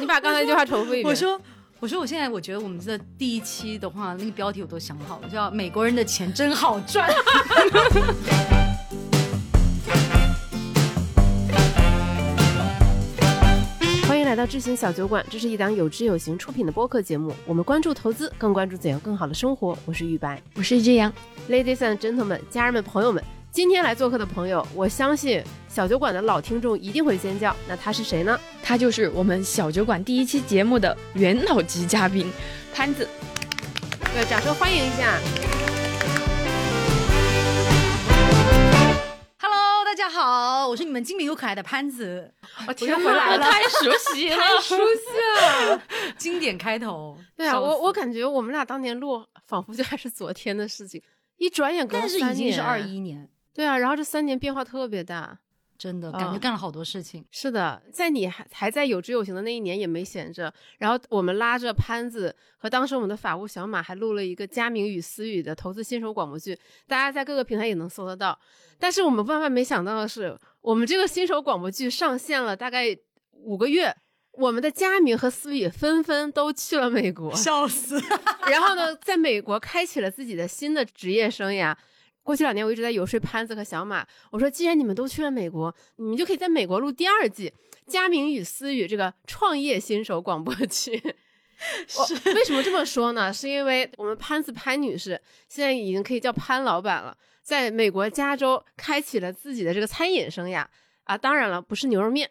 你把刚才那句话重复一遍。我说，我说，我现在我觉得我们这第一期的话，那个标题我都想好了，叫“美国人的钱真好赚”。欢迎来到智行小酒馆，这是一档有知有行出品的播客节目。我们关注投资，更关注怎样更好的生活。我是玉白，我是一阳，Ladies and gentlemen，家人们、朋友们。今天来做客的朋友，我相信小酒馆的老听众一定会尖叫。那他是谁呢？他就是我们小酒馆第一期节目的元老级嘉宾潘子。对，掌声欢迎一下。Hello，大家好，我是你们精明又可爱的潘子。我天回来了，太熟悉了，太熟悉了，经典开头。对啊，我我感觉我们俩当年录，仿佛就还是昨天的事情，一转眼隔但是已经是二一年。对啊，然后这三年变化特别大，真的感觉干了好多事情。是的，在你还还在有知有行的那一年也没闲着，然后我们拉着潘子和当时我们的法务小马还录了一个佳明与思雨的投资新手广播剧，大家在各个平台也能搜得到。但是我们万万没想到的是，我们这个新手广播剧上线了大概五个月，我们的佳明和思雨纷纷都去了美国，笑死。然后呢，在美国开启了自己的新的职业生涯。过去两年，我一直在游说潘子和小马。我说，既然你们都去了美国，你们就可以在美国录第二季《佳明与思雨》这个创业新手广播剧。是为什么这么说呢？是因为我们潘子潘女士现在已经可以叫潘老板了，在美国加州开启了自己的这个餐饮生涯啊！当然了，不是牛肉面。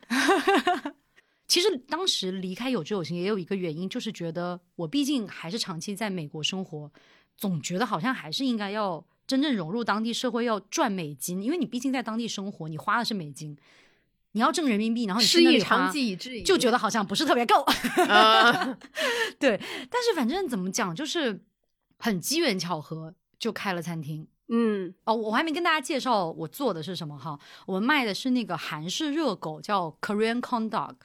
其实当时离开有志有行也有一个原因，就是觉得我毕竟还是长期在美国生活，总觉得好像还是应该要。真正融入当地社会要赚美金，因为你毕竟在当地生活，你花的是美金，你要挣人民币，然后你是一长计以，就觉得好像不是特别够。对，但是反正怎么讲，就是很机缘巧合就开了餐厅。嗯，哦，我还没跟大家介绍我做的是什么哈，我们卖的是那个韩式热狗，叫 Korean Corn Dog。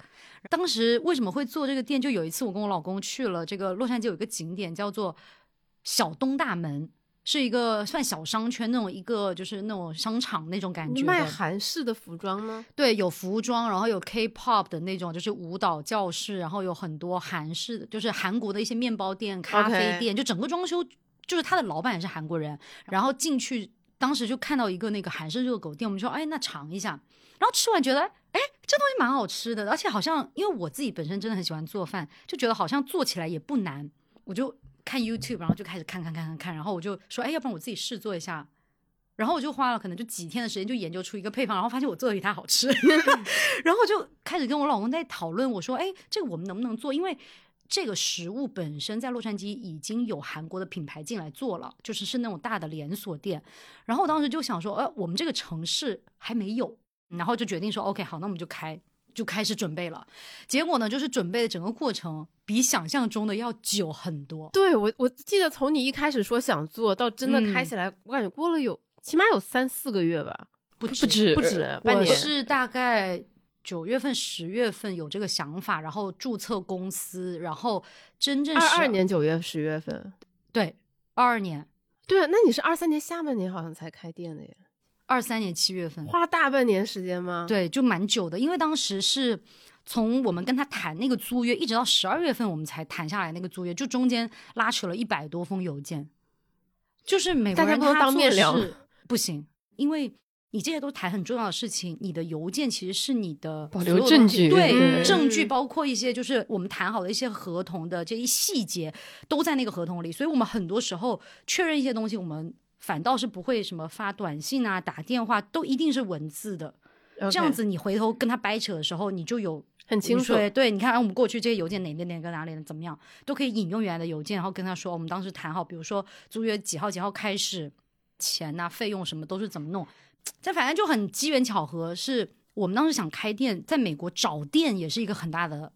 当时为什么会做这个店？就有一次我跟我老公去了这个洛杉矶有一个景点叫做小东大门。是一个算小商圈那种一个就是那种商场那种感觉，卖韩式的服装吗？对，有服装，然后有 K-pop 的那种，就是舞蹈教室，然后有很多韩式的，就是韩国的一些面包店、咖啡店，就整个装修，就是他的老板也是韩国人。然后进去，当时就看到一个那个韩式热狗店，我们说，哎，那尝一下。然后吃完觉得，哎，这东西蛮好吃的，而且好像因为我自己本身真的很喜欢做饭，就觉得好像做起来也不难，我就。看 YouTube，然后就开始看看看看看，然后我就说，哎，要不然我自己试做一下。然后我就花了可能就几天的时间，就研究出一个配方，然后发现我做的比他好吃。然后就开始跟我老公在讨论，我说，哎，这个我们能不能做？因为这个食物本身在洛杉矶已经有韩国的品牌进来做了，就是是那种大的连锁店。然后我当时就想说，呃，我们这个城市还没有，然后就决定说，OK，好，那我们就开。就开始准备了，结果呢，就是准备的整个过程比想象中的要久很多。对我，我记得从你一开始说想做到真的开起来，我感觉过了有起码有三四个月吧，不不止不止半年。是大概九月份、十月份有这个想法，然后注册公司，然后真正二二年九月、十月份，对，二二年，对啊，那你是二三年下半年好像才开店的耶。二三年七月份，花大半年时间吗？对，就蛮久的，因为当时是从我们跟他谈那个租约，一直到十二月份我们才谈下来那个租约，就中间拉扯了一百多封邮件。就是美国人他当面聊不行，因为你这些都谈很重要的事情，你的邮件其实是你的保留证据，对证据包括一些就是我们谈好的一些合同的这一细节都在那个合同里，所以我们很多时候确认一些东西，我们。反倒是不会什么发短信啊、打电话，都一定是文字的。这样子，你回头跟他掰扯的时候，你就有很清楚。对，你看，我们过去这些邮件哪个哪个哪里怎么样，都可以引用原来的邮件，然后跟他说，我们当时谈好，比如说租约几号几号开始，钱呐、费用什么都是怎么弄。这反正就很机缘巧合，是我们当时想开店，在美国找店也是一个很大的。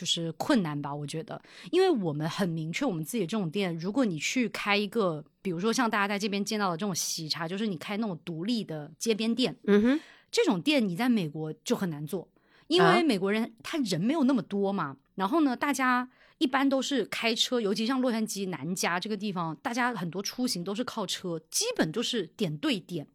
就是困难吧，我觉得，因为我们很明确，我们自己这种店，如果你去开一个，比如说像大家在这边见到的这种喜茶，就是你开那种独立的街边店，嗯哼，这种店你在美国就很难做，因为美国人他人没有那么多嘛，然后呢，大家一般都是开车，尤其像洛杉矶南加这个地方，大家很多出行都是靠车，基本就是点对点。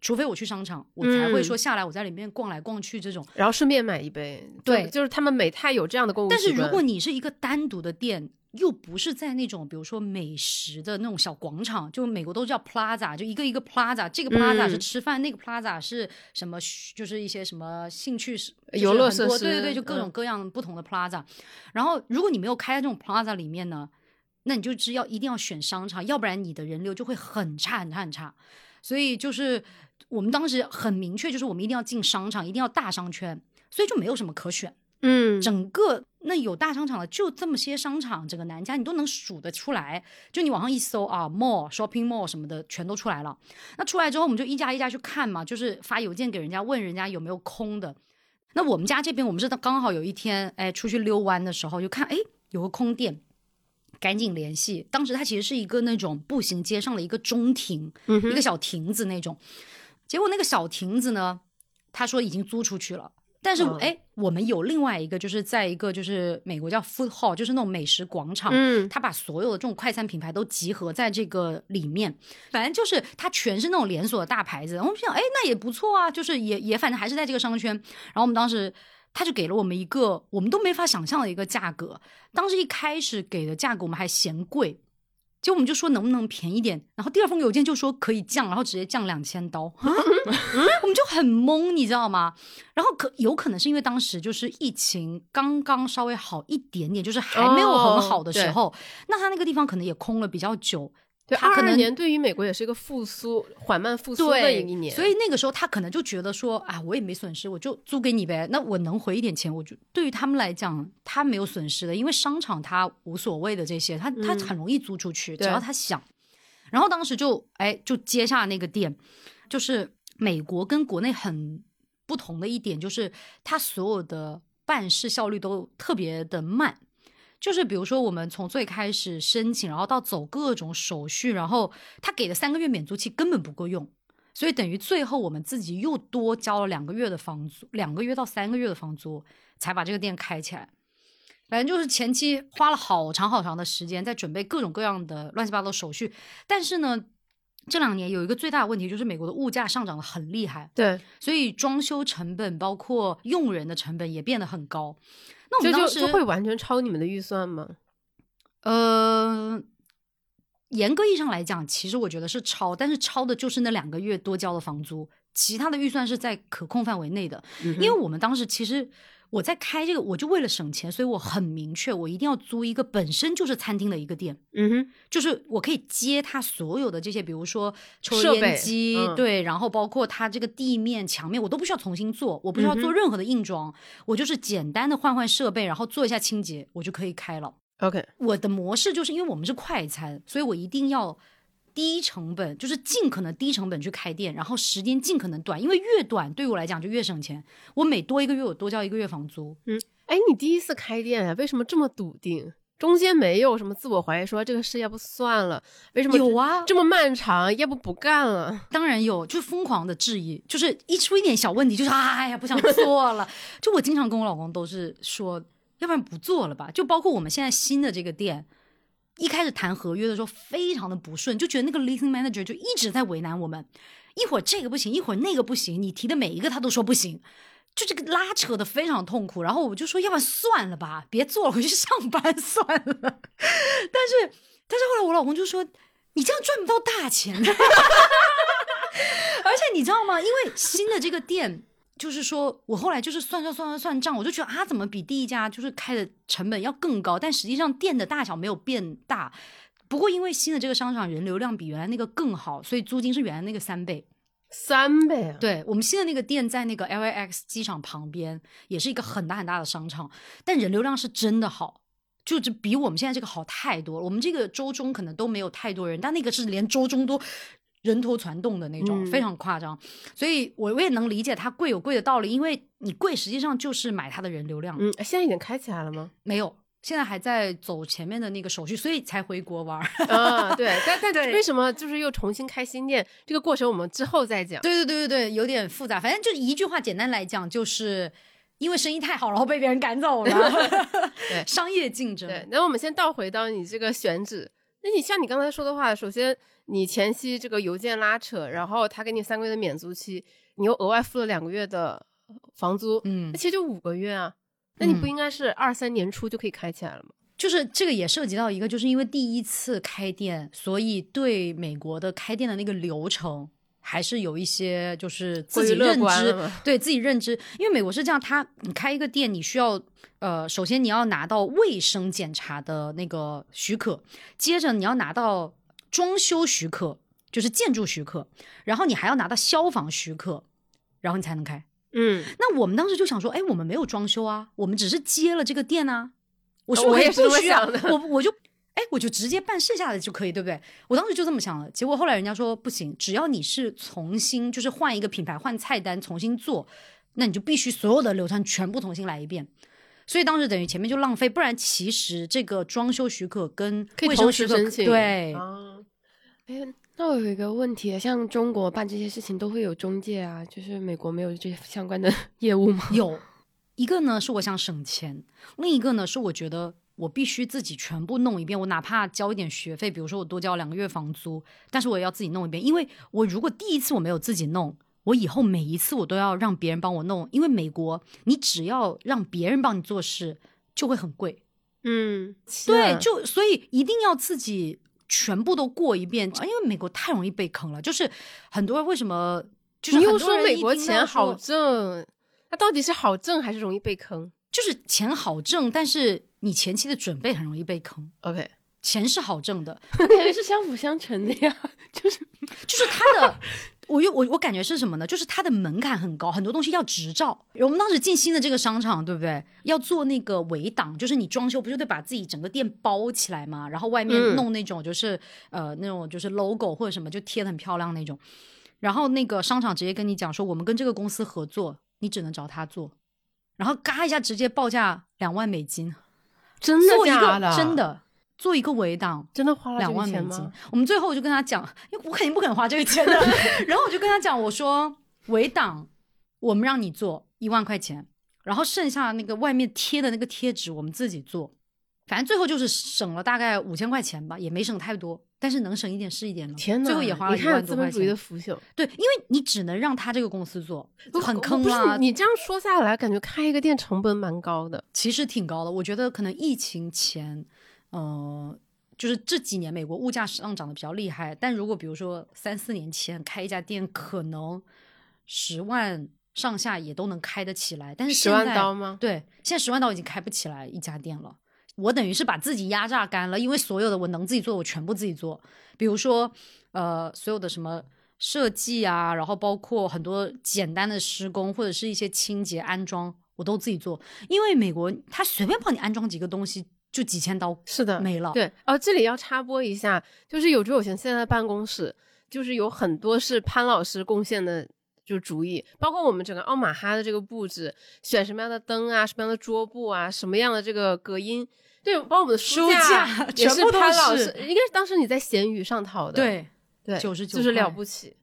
除非我去商场，我才会说下来我在里面逛来逛去这种。然后顺便买一杯。对就就是他们美泰有这样的购物但是如果你是一个单独的店，又不是在那种比如说美食的那种小广场，就美国都叫 plaza，就一个一个 plaza，这个 plaza 是嗯吃饭，那个 plaza 是什么？就是一些什么兴趣是游乐设施对对对，就各种嗯各样不同的 plaza。然后如果你没有开在这种 plaza 里面呢，那你就只要一定要选商场，要不然你的人流就会很差很差很差。所以就是我们当时很明确，就是我们一定要进商场，一定要大商圈，所以就没有什么可选。嗯，整个那有大商场的就这么些商场，整个南家你都能数得出来。就你网上一搜啊，mall、shopping mall 什么的全都出来了。那出来之后，我们就一家一家去看嘛，就是发邮件给人家问人家有没有空的。那我们家这边我们是刚好有一天，哎，出去遛弯的时候就看，哎，有个空店。赶紧联系！当时它其实是一个那种步行街上的一个中庭，嗯一个小亭子那种。结果那个小亭子呢，他说已经租出去了。但是嗯哎、我们有另外一个，就是在一个就是美国叫 food hall，就是那种美食广场，嗯他把所有的这种快餐品牌都集合在这个里面，反正就是它全是那种连锁的大牌子。我们想，哎，那也不错啊，就是也也反正还是在这个商圈。然后我们当时他就给了我们一个我们都没法想象的一个价格，当时一开始给的价格我们还嫌贵。结果我们就说能不能便宜点，然后第二封邮件就说可以降，然后直接降两千刀，啊 我们就很懵，你知道吗？然后可有可能是因为当时就是疫情刚刚稍微好一点点，就是还没有很好的时候，那他那个地方可能也空了比较久，对，二二年对于美国也是一个复苏、缓慢复苏的对一年，所以那个时候他可能就觉得说啊，我也没损失，我就租给你呗。那我能回一点钱，我就对于他们来讲，他没有损失的，因为商场他无所谓的这些，他他嗯很容易租出去，只要他想。然后当时就哎就接下那个店，就是美国跟国内很不同的一点，就是他所有的办事效率都特别的慢。就是比如说，我们从最开始申请，然后到走各种手续，然后他给的三个月免租期根本不够用，所以等于最后我们自己又多交了两个月的房租，两个月到三个月的房租，才把这个店开起来。反正就是前期花了好长好长的时间在准备各种各样的乱七八糟手续，但是呢，这两年有一个最大的问题就是美国的物价上涨的很厉害，对，所以装修成本包括用人的成本也变得很高。那我就们当时就就会完全超你们的预算吗？呃，严格意义上来讲，其实我觉得是超，但是超的就是那两个月多交的房租，其他的预算是在可控范围内的。因为我们当时其实我在开这个，我就为了省钱，所以我很明确，我一定要租一个本身就是餐厅的一个店，嗯哼，就是我可以接它所有的这些，比如说抽烟机，嗯。对，然后包括它这个地面、墙面，我都不需要重新做，我不需要嗯做任何的硬装，我就是简单的换换设备，然后做一下清洁，我就可以开了。OK，我的模式就是因为我们是快餐，所以我一定要低成本，就是尽可能低成本去开店，然后时间尽可能短，因为越短对我来讲就越省钱。我每多一个月，我多交一个月房租。嗯哎，你第一次开店啊，为什么这么笃定？中间没有什么自我怀疑，说这个事要不算了？为什么有啊这么漫长？要不不干了？当然有，就疯狂的质疑，就是一出一点小问题，就是哎呀不想做了。就我经常跟我老公都是说，要不然不做了吧。就包括我们现在新的这个店，一开始谈合约的时候非常的不顺，就觉得那个 leasing manager 就一直在为难我们，一会儿这个不行，一会儿那个不行，你提的每一个他都说不行。就这个拉扯的非常痛苦，然后我就说，要不然算了吧，别做了，回去上班 算了。但是，但是后来我老公就说，你这样赚不到大钱。而且你知道吗？因为新的这个店，就是说我后来就是算算算算算账，我就觉得啊，怎么比第一家就是开的成本要更高？但实际上店的大小没有变大，不过因为新的这个商场人流量比原来那个更好，所以租金是原来那个三倍。三倍啊！对我们新的那个店在那个 LAX 机场旁边，也是一个很大很大的商场，但人流量是真的好。就这比我们现在这个好太多了。我们这个周中可能都没有太多人，但那个是连周中都人头攒动的那种，嗯非常夸张。所以我我也能理解它贵有贵的道理，因为你贵实际上就是买它的人流量。嗯，现在已经开起来了吗？没有，现在还在走前面的那个手续，所以才回国玩儿。啊，对，但但对为什么就是又重新开新店？这个过程我们之后再讲。对对对对对，有点复杂。反正就一句话，简单来讲，就是因为生意太好，然后被别人赶走了。对商业竞争。对，那我们先倒回到你这个选址。那你像你刚才说的话，首先你前期这个邮件拉扯，然后他给你三个月的免租期，你又额外付了两个月的房租，嗯那，其实就五个月啊。那你不嗯应该是二三年初就可以开起来了吗？就是这个也涉及到一个，就是因为第一次开店，所以对美国的开店的那个流程还是有一些就是自己认知对自己认知，因为美国是这样，他你开一个店，你需要呃，首先你要拿到卫生检查的那个许可，接着你要拿到装修许可，就是建筑许可，然后你还要拿到消防许可，然后你才能开。嗯，那我们当时就想说，哎，我们没有装修啊，我们只是接了这个店啊。我说哦我也不需要我我就哎，我就直接办剩下的就可以，对不对？我当时就这么想了。结果后来人家说不行，只要你是重新就是换一个品牌、换菜单、重新做，那你就必须所有的流程全部重新来一遍。所以当时等于前面就浪费，不然其实这个装修许可跟卫生许可。对，啊，哎，那我有一个问题，像中国办这些事情都会有中介啊，就是美国没有这些相关的 业务吗？有一个呢是我想省钱，另一个呢是我觉得我必须自己全部弄一遍，我哪怕交一点学费，比如说我多交两个月房租，但是我也要自己弄一遍，因为我如果第一次我没有自己弄。我以后每一次我都要让别人帮我弄，因为美国你只要让别人帮你做事就会很贵，嗯，对，就所以一定要自己全部都过一遍，因为美国太容易被坑了。就是很多人为什么就是你又很多说美国钱好挣，那到底是好挣还是容易被坑就是钱好挣，但是你前期的准备很容易被坑。？OK，钱是好挣的，感觉是相辅相成的呀，就是就是他的，我又我我感觉是什么呢？就是它的门槛很高，很多东西要执照。我们当时进新的这个商场，对不对？要做那个围挡，就是你装修不就得把自己整个店包起来嘛，然后外面嗯弄那种就是、呃那种就是 logo 或者什么就贴的很漂亮那种。然后那个商场直接跟你讲说，我们跟这个公司合作，你只能找他做。然后嘎一下直接报价两万美金，真的假的？真的做一个围挡，真的花了两万美金吗？。我们最后我就跟他讲，因为我肯定不肯花这个钱的。然后我就跟他讲，我说围挡我们让你做一万块钱，然后剩下那个外面贴的那个贴纸我们自己做。反正最后就是省了大概五千块钱吧，也没省太多，但是能省一点是一点了。天哪！最后也花了一万多块资本主义的钱。腐朽，对，因为你只能让他这个公司做，很坑不是啊。你这样说下来，感觉开一个店成本蛮高的。其实挺高的。我觉得可能疫情前，呃，就是这几年美国物价上涨的比较厉害。但如果比如说三四年前开一家店，可能十万上下也都能开得起来。但是十万刀吗？对，现在十万刀已经开不起来一家店了。我等于是把自己压榨干了，因为所有的我能自己做，我全部自己做。比如说，呃，所有的什么设计啊，然后包括很多简单的施工或者是一些清洁安装，我都自己做。因为美国他随便帮你安装几个东西就几千刀是的，没了。对，哦，这里要插播一下，就是有桌有闲现在的办公室，就是有很多是潘老师贡献的。就主意，包括我们整个奥马哈的这个布置，选什么样的灯啊，什么样的桌布啊，什么样的这个隔音，对，包括我们的书架全部潘老师，应该是当时你在闲鱼上淘的，对对，九十九就是了不起，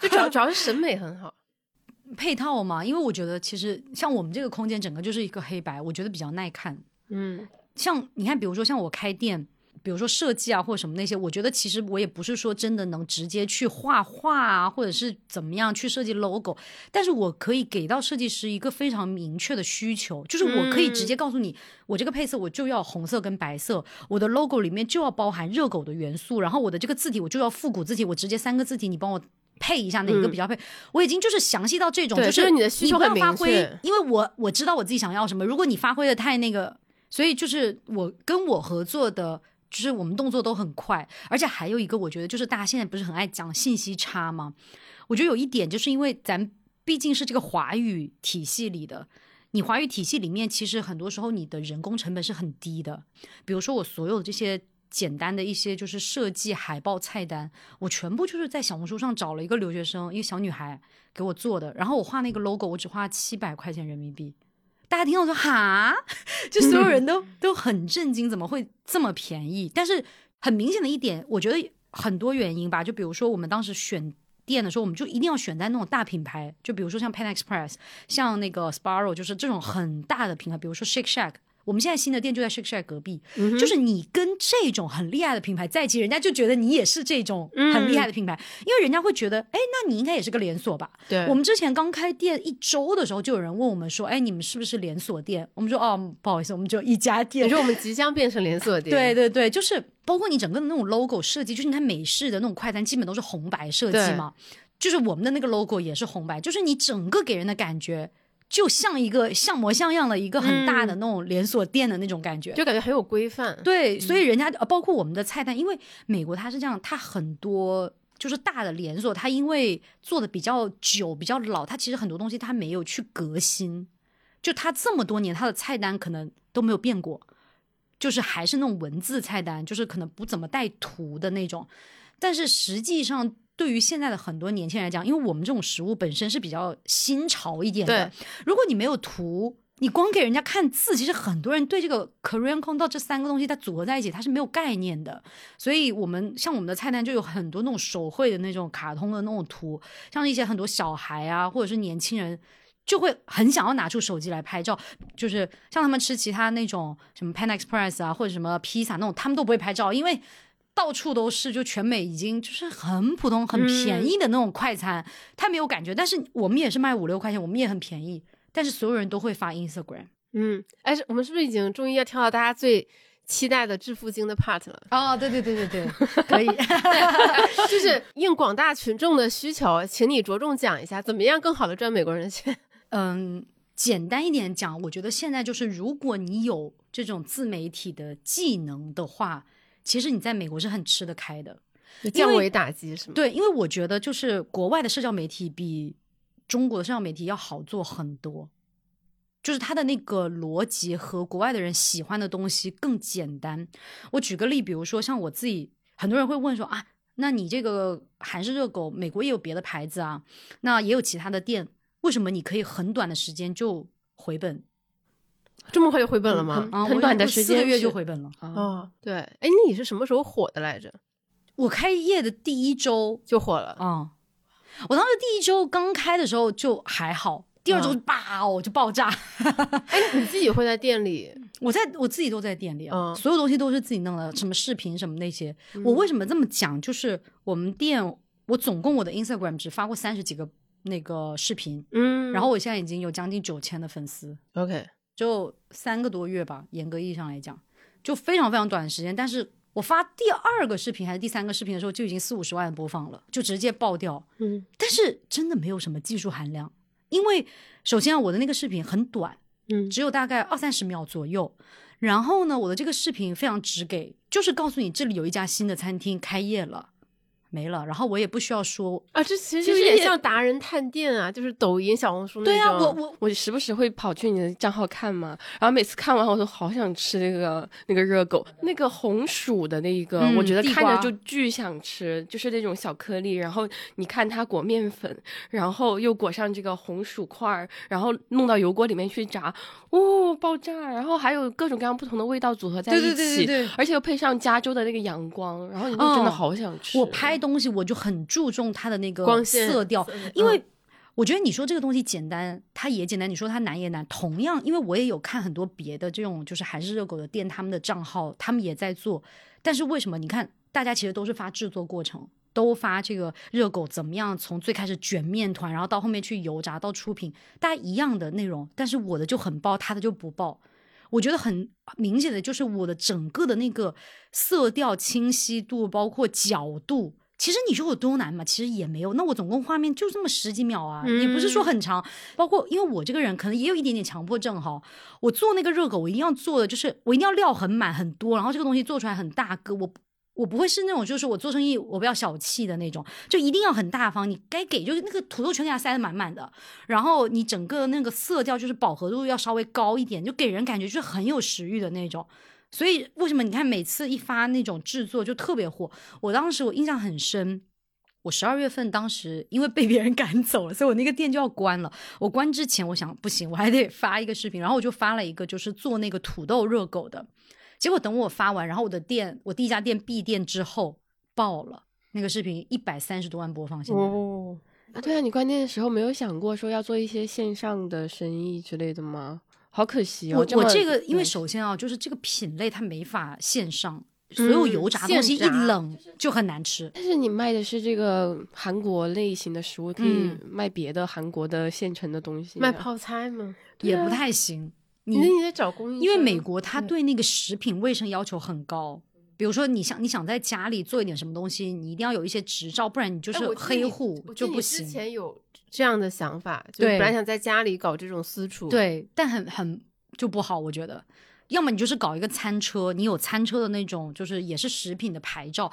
就主要 主要是审美很好，配套嘛，因为我觉得其实像我们这个空间整个就是一个黑白，我觉得比较耐看。嗯，像你看，比如说像我开店，比如说设计啊或者什么那些，我觉得其实我也不是说真的能直接去画画啊，或者是怎么样去设计 logo，但是我可以给到设计师一个非常明确的需求，就是我可以直接告诉你，我这个配色我就要红色跟白色，我的 logo 里面就要包含热狗的元素，然后我的这个字体我就要复古字体，我直接三个字体你帮我。配一下哪个比较配？我已经就是详细到这种，就是你的需求很发挥明确，因为我我知道我自己想要什么。如果你发挥的太那个，所以就是我跟我合作的，就是我们动作都很快，而且还有一个，我觉得就是大家现在不是很爱讲信息差吗？我觉得有一点就是因为咱毕竟是这个华语体系里的，你华语体系里面其实很多时候你的人工成本是很低的，比如说我所有的这些。简单的一些就是设计海报、菜单，我全部就是在小红书上找了一个留学生，一个小女孩给我做的。然后我画那个 logo，我只花七百块钱人民币。大家听到说哈，就所有人都都很震惊，怎么会这么便宜？但是很明显的一点，我觉得很多原因吧。就比如说我们当时选店的时候，我们就一定要选在那种大品牌，就比如说像 Pan Express，像那个 Sparrow，就是这种很大的品牌，比如说 Shake Shack。我们现在新的店就在 Shake Shack 隔壁，嗯就是你跟这种很厉害的品牌在一起，人家就觉得你也是这种很厉害的品牌，因为人家会觉得，哎，那你应该也是个连锁吧？对，我们之前刚开店一周的时候，就有人问我们说，哎，你们是不是连锁店？我们说，哦，不好意思，我们只有一家店。你说我们即将变成连锁店，对对对，就是包括你整个的那种 logo 设计，就是你看美式的那种快餐，基本都是红白设计嘛，就是我们的那个 logo 也是红白，就是你整个给人的感觉。就像一个像模像样的一个很大的那种连锁店的那种感觉，就感觉很有规范。对，所以人家包括我们的菜单，因为美国它是这样，它很多就是大的连锁，它因为做的比较久、比较老，它其实很多东西它没有去革新，就它这么多年，它的菜单可能都没有变过，就是还是那种文字菜单，就是可能不怎么带图的那种，但是实际上。对于现在的很多年轻人来讲，因为我们这种食物本身是比较新潮一点的，如果你没有图，你光给人家看字，其实很多人对这个 Korean c o n d 这三个东西它组合在一起，它是没有概念的。所以，我们像我们的菜单就有很多那种手绘的那种卡通的那种图，像一些很多小孩啊，或者是年轻人，就会很想要拿出手机来拍照。就是像他们吃其他那种什么 Pan Express 啊，或者什么披萨那种，他们都不会拍照，因为。到处都是，就全美已经就是很普通、很便宜的那种快餐，他没有感觉。但是我们也是卖五六块钱，我们也很便宜。但是所有人都会发 Instagram。嗯，哎，我们是不是已经终于要跳到大家最期待的致富经的 part 了？哦，对对对对对，可以。就是 应广大群众的需求，请你着重讲一下，怎么样更好的赚美国人的钱？嗯，简单一点讲，我觉得现在就是，如果你有这种自媒体的技能的话。其实你在美国是很吃得开的，降维打击是吗？对，因为我觉得就是国外的社交媒体比中国的社交媒体要好做很多，就是它的那个逻辑和国外的人喜欢的东西更简单。我举个例，比如说像我自己，很多人会问说啊，那你这个韩式热狗，美国也有别的牌子啊，那也有其他的店，为什么你可以很短的时间就回本？这么快就回本了吗？很短的时间，四个月就回本了。哦，对，哎，那你是什么时候火的来着？我开业的第一周就火了。嗯，我当时第一周刚开的时候就还好，第二周爆就爆炸。哎，你自己会在店里？我在我自己都在店里啊，所有东西都是自己弄的，什么视频什么那些。我为什么这么讲？就是我们店，我总共我的 Instagram 只发过三十几个那个视频，嗯，然后我现在已经有将近九千的粉丝。OK。就三个多月吧，严格意义上来讲，就非常非常短的时间。但是我发第二个视频还是第三个视频的时候，就已经四五十万播放了，就直接爆掉。嗯，但是真的没有什么技术含量，因为首先我的那个视频很短，嗯，只有大概二三十秒左右。然后呢，我的这个视频非常直给，就是告诉你这里有一家新的餐厅开业了。没了，然后我也不需要说啊，这其实有点像达人探店啊，就是抖音、小红书那种。对啊，我我我时不时会跑去你的账号看嘛，然后每次看完我都好想吃那个那个热狗，那个红薯的那一个，我觉得看着就巨想吃，就是那种小颗粒，然后你看它裹面粉，然后又裹上这个红薯块儿，然后弄到油锅里面去炸，哦，爆炸！然后还有各种各样不同的味道组合在一起，对对对对，而且又配上加州的那个阳光，然后你就真的好想吃。我拍。东西我就很注重它的那个光线色调，因为我觉得你说这个东西简单，它也简单；你说它难也难。同样，因为我也有看很多别的这种就是韩式热狗的店，他们的账号他们也在做，但是为什么？你看大家其实都是发制作过程，都发这个热狗怎么样，从最开始卷面团，然后到后面去油炸到出品，大家一样的内容，但是我的就很爆，他的就不爆。我觉得很明显的就是我的整个的那个色调清晰度，包括角度。其实你说有多难嘛？其实也没有。那我总共画面就这么十几秒啊，也不是说很长。包括因为我这个人可能也有一点点强迫症哈，我做那个热狗，我一定要做的就是我一定要料很满很多，然后这个东西做出来很大个。我我不会是那种就是我做生意我不要小气的那种，就一定要很大方。你该给就是那个土豆全给它塞得满满的，然后你整个那个色调就是饱和度要稍微高一点，就给人感觉就是很有食欲的那种。所以为什么你看每次一发那种制作就特别火？我当时我印象很深，我十二月份当时因为被别人 赶走了，所以我那个店就要关了。我关之前我想不行，我还得发一个视频，然后我就发了一个就是做那个土豆热狗的。结果等我发完，然后我的店我第一家店闭店之后爆了，那个视频一百三十多万播放。现在哦，啊对啊，你关店的时候没有想过说要做一些线上的生意之类的吗？好可惜哦。我我这个，因为首先啊，就是这个品类它没法线上，所有油炸东西一冷就很难吃。但是你卖的是这个韩国类型的食物，可以嗯卖别的韩国的现成的东西啊。卖泡菜吗？也不太行。你那你得找供应，因为美国它对那个食品卫生要求很高，比如说你想你想在家里做一点什么东西，你一定要有一些执照，不然你就是黑户就不行。前有这样的想法，就对本来想在家里搞这种私厨，，对，但很很就不好，我觉得。要么你就是搞一个餐车，你有餐车的那种，就是也是食品的牌照，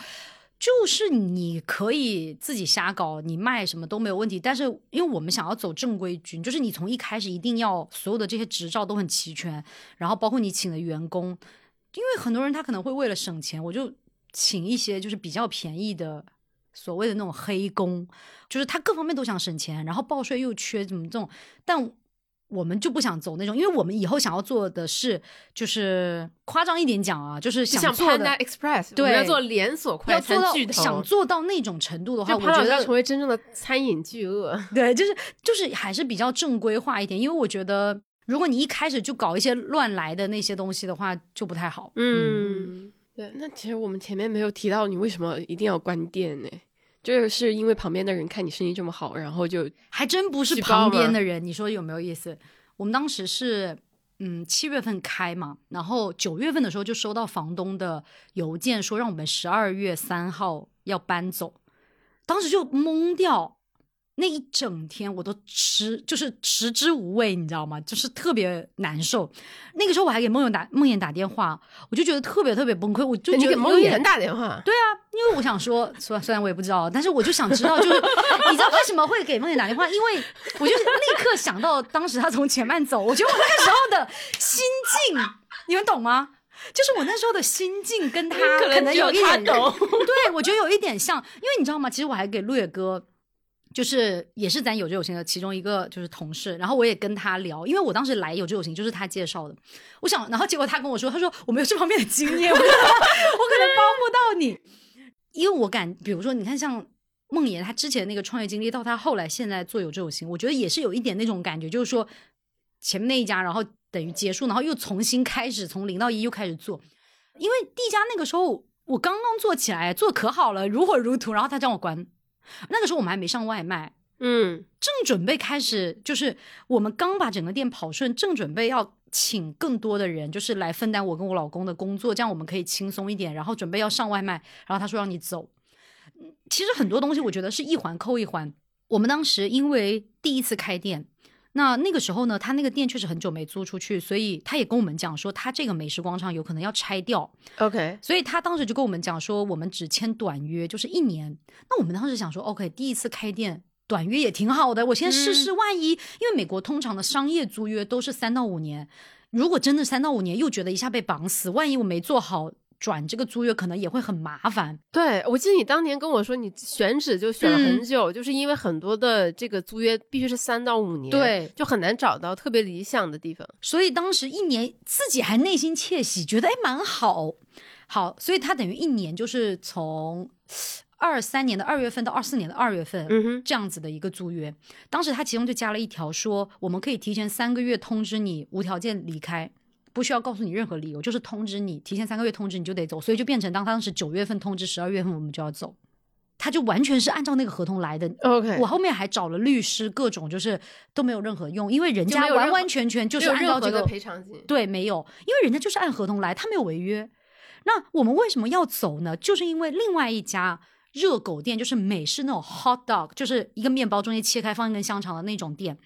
就是你可以自己瞎搞，你卖什么都没有问题。但是因为我们想要走正规军，就是你从一开始一定要所有的这些执照都很齐全，然后包括你请的员工，因为很多人他可能会为了省钱，我就请一些就是比较便宜的。所谓的那种黑工，就是他各方面都想省钱，然后报税又缺怎么这种，但我们就不想走那种，因为我们以后想要做的是，就是夸张一点讲啊，就是想做的 Express，对要做连锁快餐巨头，想做到那种程度的话，我觉得要成为真正的餐饮巨鳄。对，就是就是还是比较正规化一点，因为我觉得如果你一开始就搞一些乱来的那些东西的话，就不太好。嗯，对，那其实我们前面没有提到你为什么一定要关店呢？就是因为旁边的人看你生意这么好，然后就还真不是旁边的人，你说有没有意思？我们当时是嗯七月份开嘛，然后九月份的时候就收到房东的邮件，说让我们十二月三号要搬走，当时就懵掉。那一整天我都吃就是食之无味，你知道吗？就是特别难受。那个时候我还给梦妍打梦魇打电话，我就觉得特别特别崩溃，我就你觉得梦魇打电话，对啊，因为我想说，虽然虽然我也不知道，但是我就想知道，就是 你知道为什么会给梦魇打电话？因为我就立刻想到当时他从前面走，我觉得我那个时候的心境，你们懂吗？就是我那时候的心境跟他可能有一点，对我觉得有一点像，因为你知道吗？其实我还给陆野哥。就是也是咱有志有行的其中一个就是同事，然后我也跟他聊，因为我当时来有志有行就是他介绍的，我想，然后结果他跟我说，他说我没有这方面的经验，我 可能帮不到你，因为我感，比如说你看像梦妍，她之前那个创业经历，到她后来现在做有志有行，我觉得也是有一点那种感觉，就是说前面那一家，然后等于结束，然后又重新开始，从零到一又开始做，因为第一家那个时候我刚刚做起来，做可好了，如火如荼，然后他叫我关，那个时候我们还没上外卖，嗯，正准备开始，就是我们刚把整个店跑顺，正准备要请更多的人，就是来分担我跟我老公的工作，这样我们可以轻松一点。然后准备要上外卖，然后他说让你走。嗯其实很多东西我觉得是一环扣一环。我们当时因为第一次开店，那那个时候呢，他那个店确实很久没租出去，所以他也跟我们讲说，他这个美食广场有可能要拆掉。OK，所以他当时就跟我们讲说，我们只签短约，就是一年。那我们当时想说，OK，第一次开店，短约也挺好的，我先试试，万一、因为美国通常的商业租约都是三到五年，如果真的三到五年又觉得一下被绑死，万一我没做好转这个租约，可能也会很麻烦。对，我记得你当年跟我说，你选址就选了嗯很久，就是因为很多的这个租约必须是三到五年，对，就很难找到特别理想的地方。所以当时一年自己还内心窃喜，觉得哎蛮好，好，所以他等于一年就是从二三年的二月份到二四年的二月份，嗯哼，这样子的一个租约。当时他其中就加了一条说，我们可以提前三个月通知你无条件离开，不需要告诉你任何理由，就是通知你，提前三个月通知你就得走，所以就变成当当时九月份通知，十二月份我们就要走。他就完全是按照那个合同来的。OK，我后面还找了律师，各种就是都没有任何用，因为人家完完全全就是按照这个赔偿金。对，没有，因为人家就是按合同来，他没有违约。那我们为什么要走呢？就是因为另外一家热狗店，就是美式那种 hot dog，就是一个面包中间切开放一根香肠的那种店。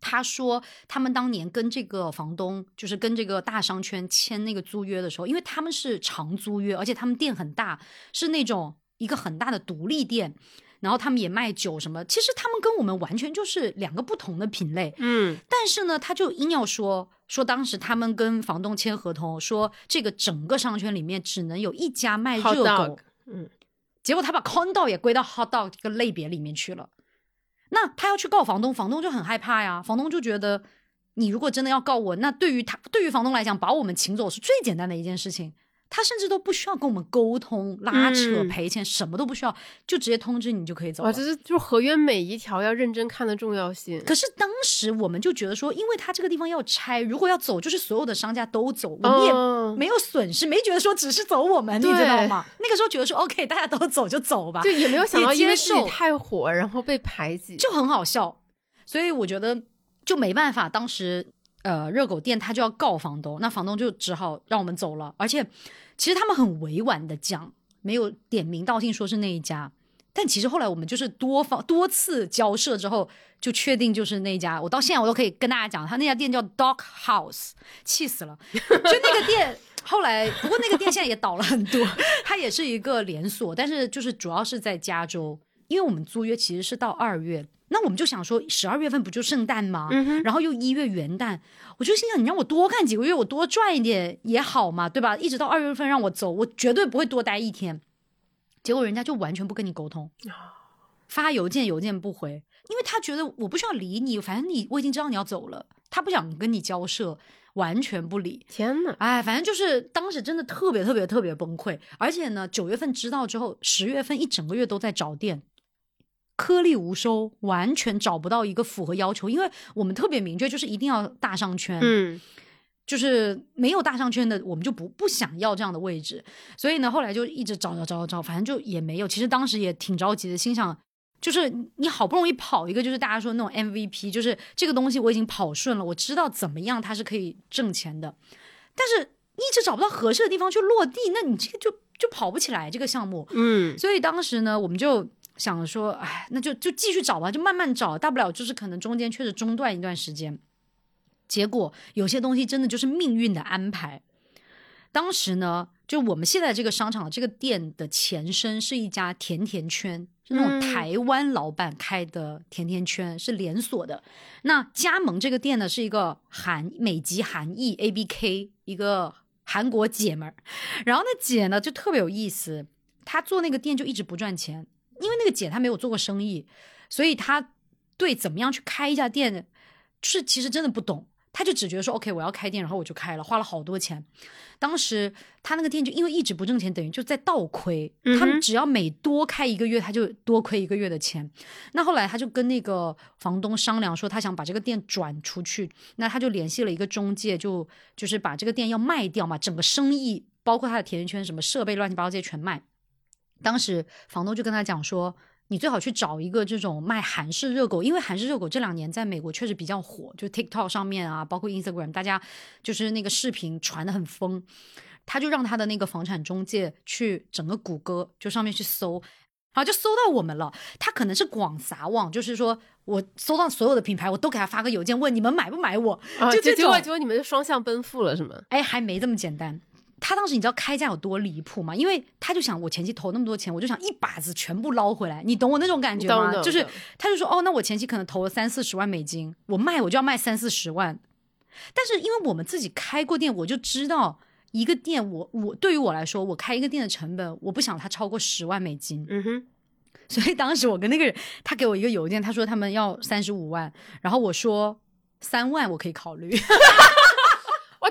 他说，他们当年跟这个房东，就是跟这个大商圈签那个租约的时候，因为他们是长租约，而且他们店很大，是那种一个很大的独立店，然后他们也卖酒什么。其实他们跟我们完全就是两个不同的品类。嗯，但是呢，他就硬要说说当时他们跟房东签合同，说这个整个商圈里面只能有一家卖热 dog，狗，嗯，结果他把 condo 也归到 hot dog 这个类别里面去了。那他要去告房东，房东就很害怕呀，房东就觉得你如果真的要告我，那对于他对于房东来讲，把我们请走是最简单的一件事情。他甚至都不需要跟我们沟通、拉扯、嗯赔钱，什么都不需要，就直接通知你就可以走了哇，。这是就是合约每一条要认真看的重要性。可是当时我们就觉得说，因为他这个地方要拆，如果要走，就是所有的商家都走，我们也嗯，没有损失，没觉得说只是走我们，你知道吗？那个时候觉得说，OK，大家都走就走吧，就也没有想到也接因为自己受太火，然后被排挤。就很好笑。所以我觉得就没办法，当时呃热狗店他就要告房东，那房东就只好让我们走了。而且其实他们很委婉的讲，没有点名道姓说是那一家。但其实后来我们就是多方多次交涉之后，就确定就是那一家。我到现在我都可以跟大家讲，他那家店叫 Dog House，气死了。就那个店，后来不过那个店现在也倒了很多，它也是一个连锁，但是就是主要是在加州，因为我们租约其实是到二月，那我们就想说十二月份不就圣诞吗？然后又一月元旦，我就心想你让我多干几个月，我多赚一点也好嘛，对吧？一直到二月份让我走，我绝对不会多待一天。结果人家就完全不跟你沟通，发邮件邮件不回，因为他觉得我不需要理你，反正你我已经知道你要走了，他不想跟你交涉，完全不理。天呐，哎，反正就是当时真的特别特别特别崩溃，而且呢，九月份知道之后，十月份一整个月都在找店，颗粒无收，完全找不到一个符合要求，因为我们特别明确，就是一定要大商圈，嗯，就是没有大商圈的，我们就不不想要这样的位置，所以呢，后来就一直找找找找，反正就也没有。其实当时也挺着急的，心想。就是你好不容易跑一个，就是大家说那种 MVP，就是这个东西我已经跑顺了，我知道怎么样它是可以挣钱的，但是一直找不到合适的地方去落地，那你这个就就跑不起来这个项目。嗯，所以当时呢，我们就想说，哎，那就就继续找吧，就慢慢找，大不了就是可能中间确实中断一段时间。结果有些东西真的就是命运的安排。当时呢，就我们现在这个商场这个店的前身是一家甜甜圈，是那种嗯台湾老板开的甜甜圈，是连锁的。那加盟这个店呢，是一个韩美籍韩裔 A B K 一个韩国姐们儿，然后那姐呢就特别有意思，她做那个店就一直不赚钱，因为那个姐她没有做过生意，所以她对怎么样去开一家店，是其实真的不懂。她就只觉得说，OK，我要开店，然后我就开了，花了好多钱。当时她那个店就因为一直不挣钱，等于就在倒亏。嗯他们只要每多开一个月，他就多亏一个月的钱。那后来他就跟那个房东商量说，他想把这个店转出去，那他就联系了一个中介，就就是把这个店要卖掉嘛，整个生意包括他的甜甜圈什么设备乱七八糟这些全卖。当时房东就跟他讲说，你最好去找一个这种卖韩式热狗，因为韩式热狗这两年在美国确实比较火，就 TikTok 上面啊，包括 Instagram，大家就是那个视频传的很疯。他就让他的那个房产中介去整个谷歌就上面去搜，然后就搜到我们了。他可能是广撒网，就是说我搜到所有的品牌，我都给他发个邮件问你们买不买我，啊，就这种结结果结果你们就双向奔赴了是吗？哎，还没这么简单。他当时你知道开价有多离谱吗？因为他就想我前期投那么多钱，我就想一把子全部捞回来，你懂我那种感觉吗？就是他就说哦，那我前期可能投了三四十万美金，我卖我就要卖三四十万。但是因为我们自己开过店，我就知道一个店我我对于我来说，我开一个店的成本，我不想它超过十万美金。嗯哼，所以当时我跟那个人，他给我一个邮件，他说他们要三十五万，然后我说三万我可以考虑。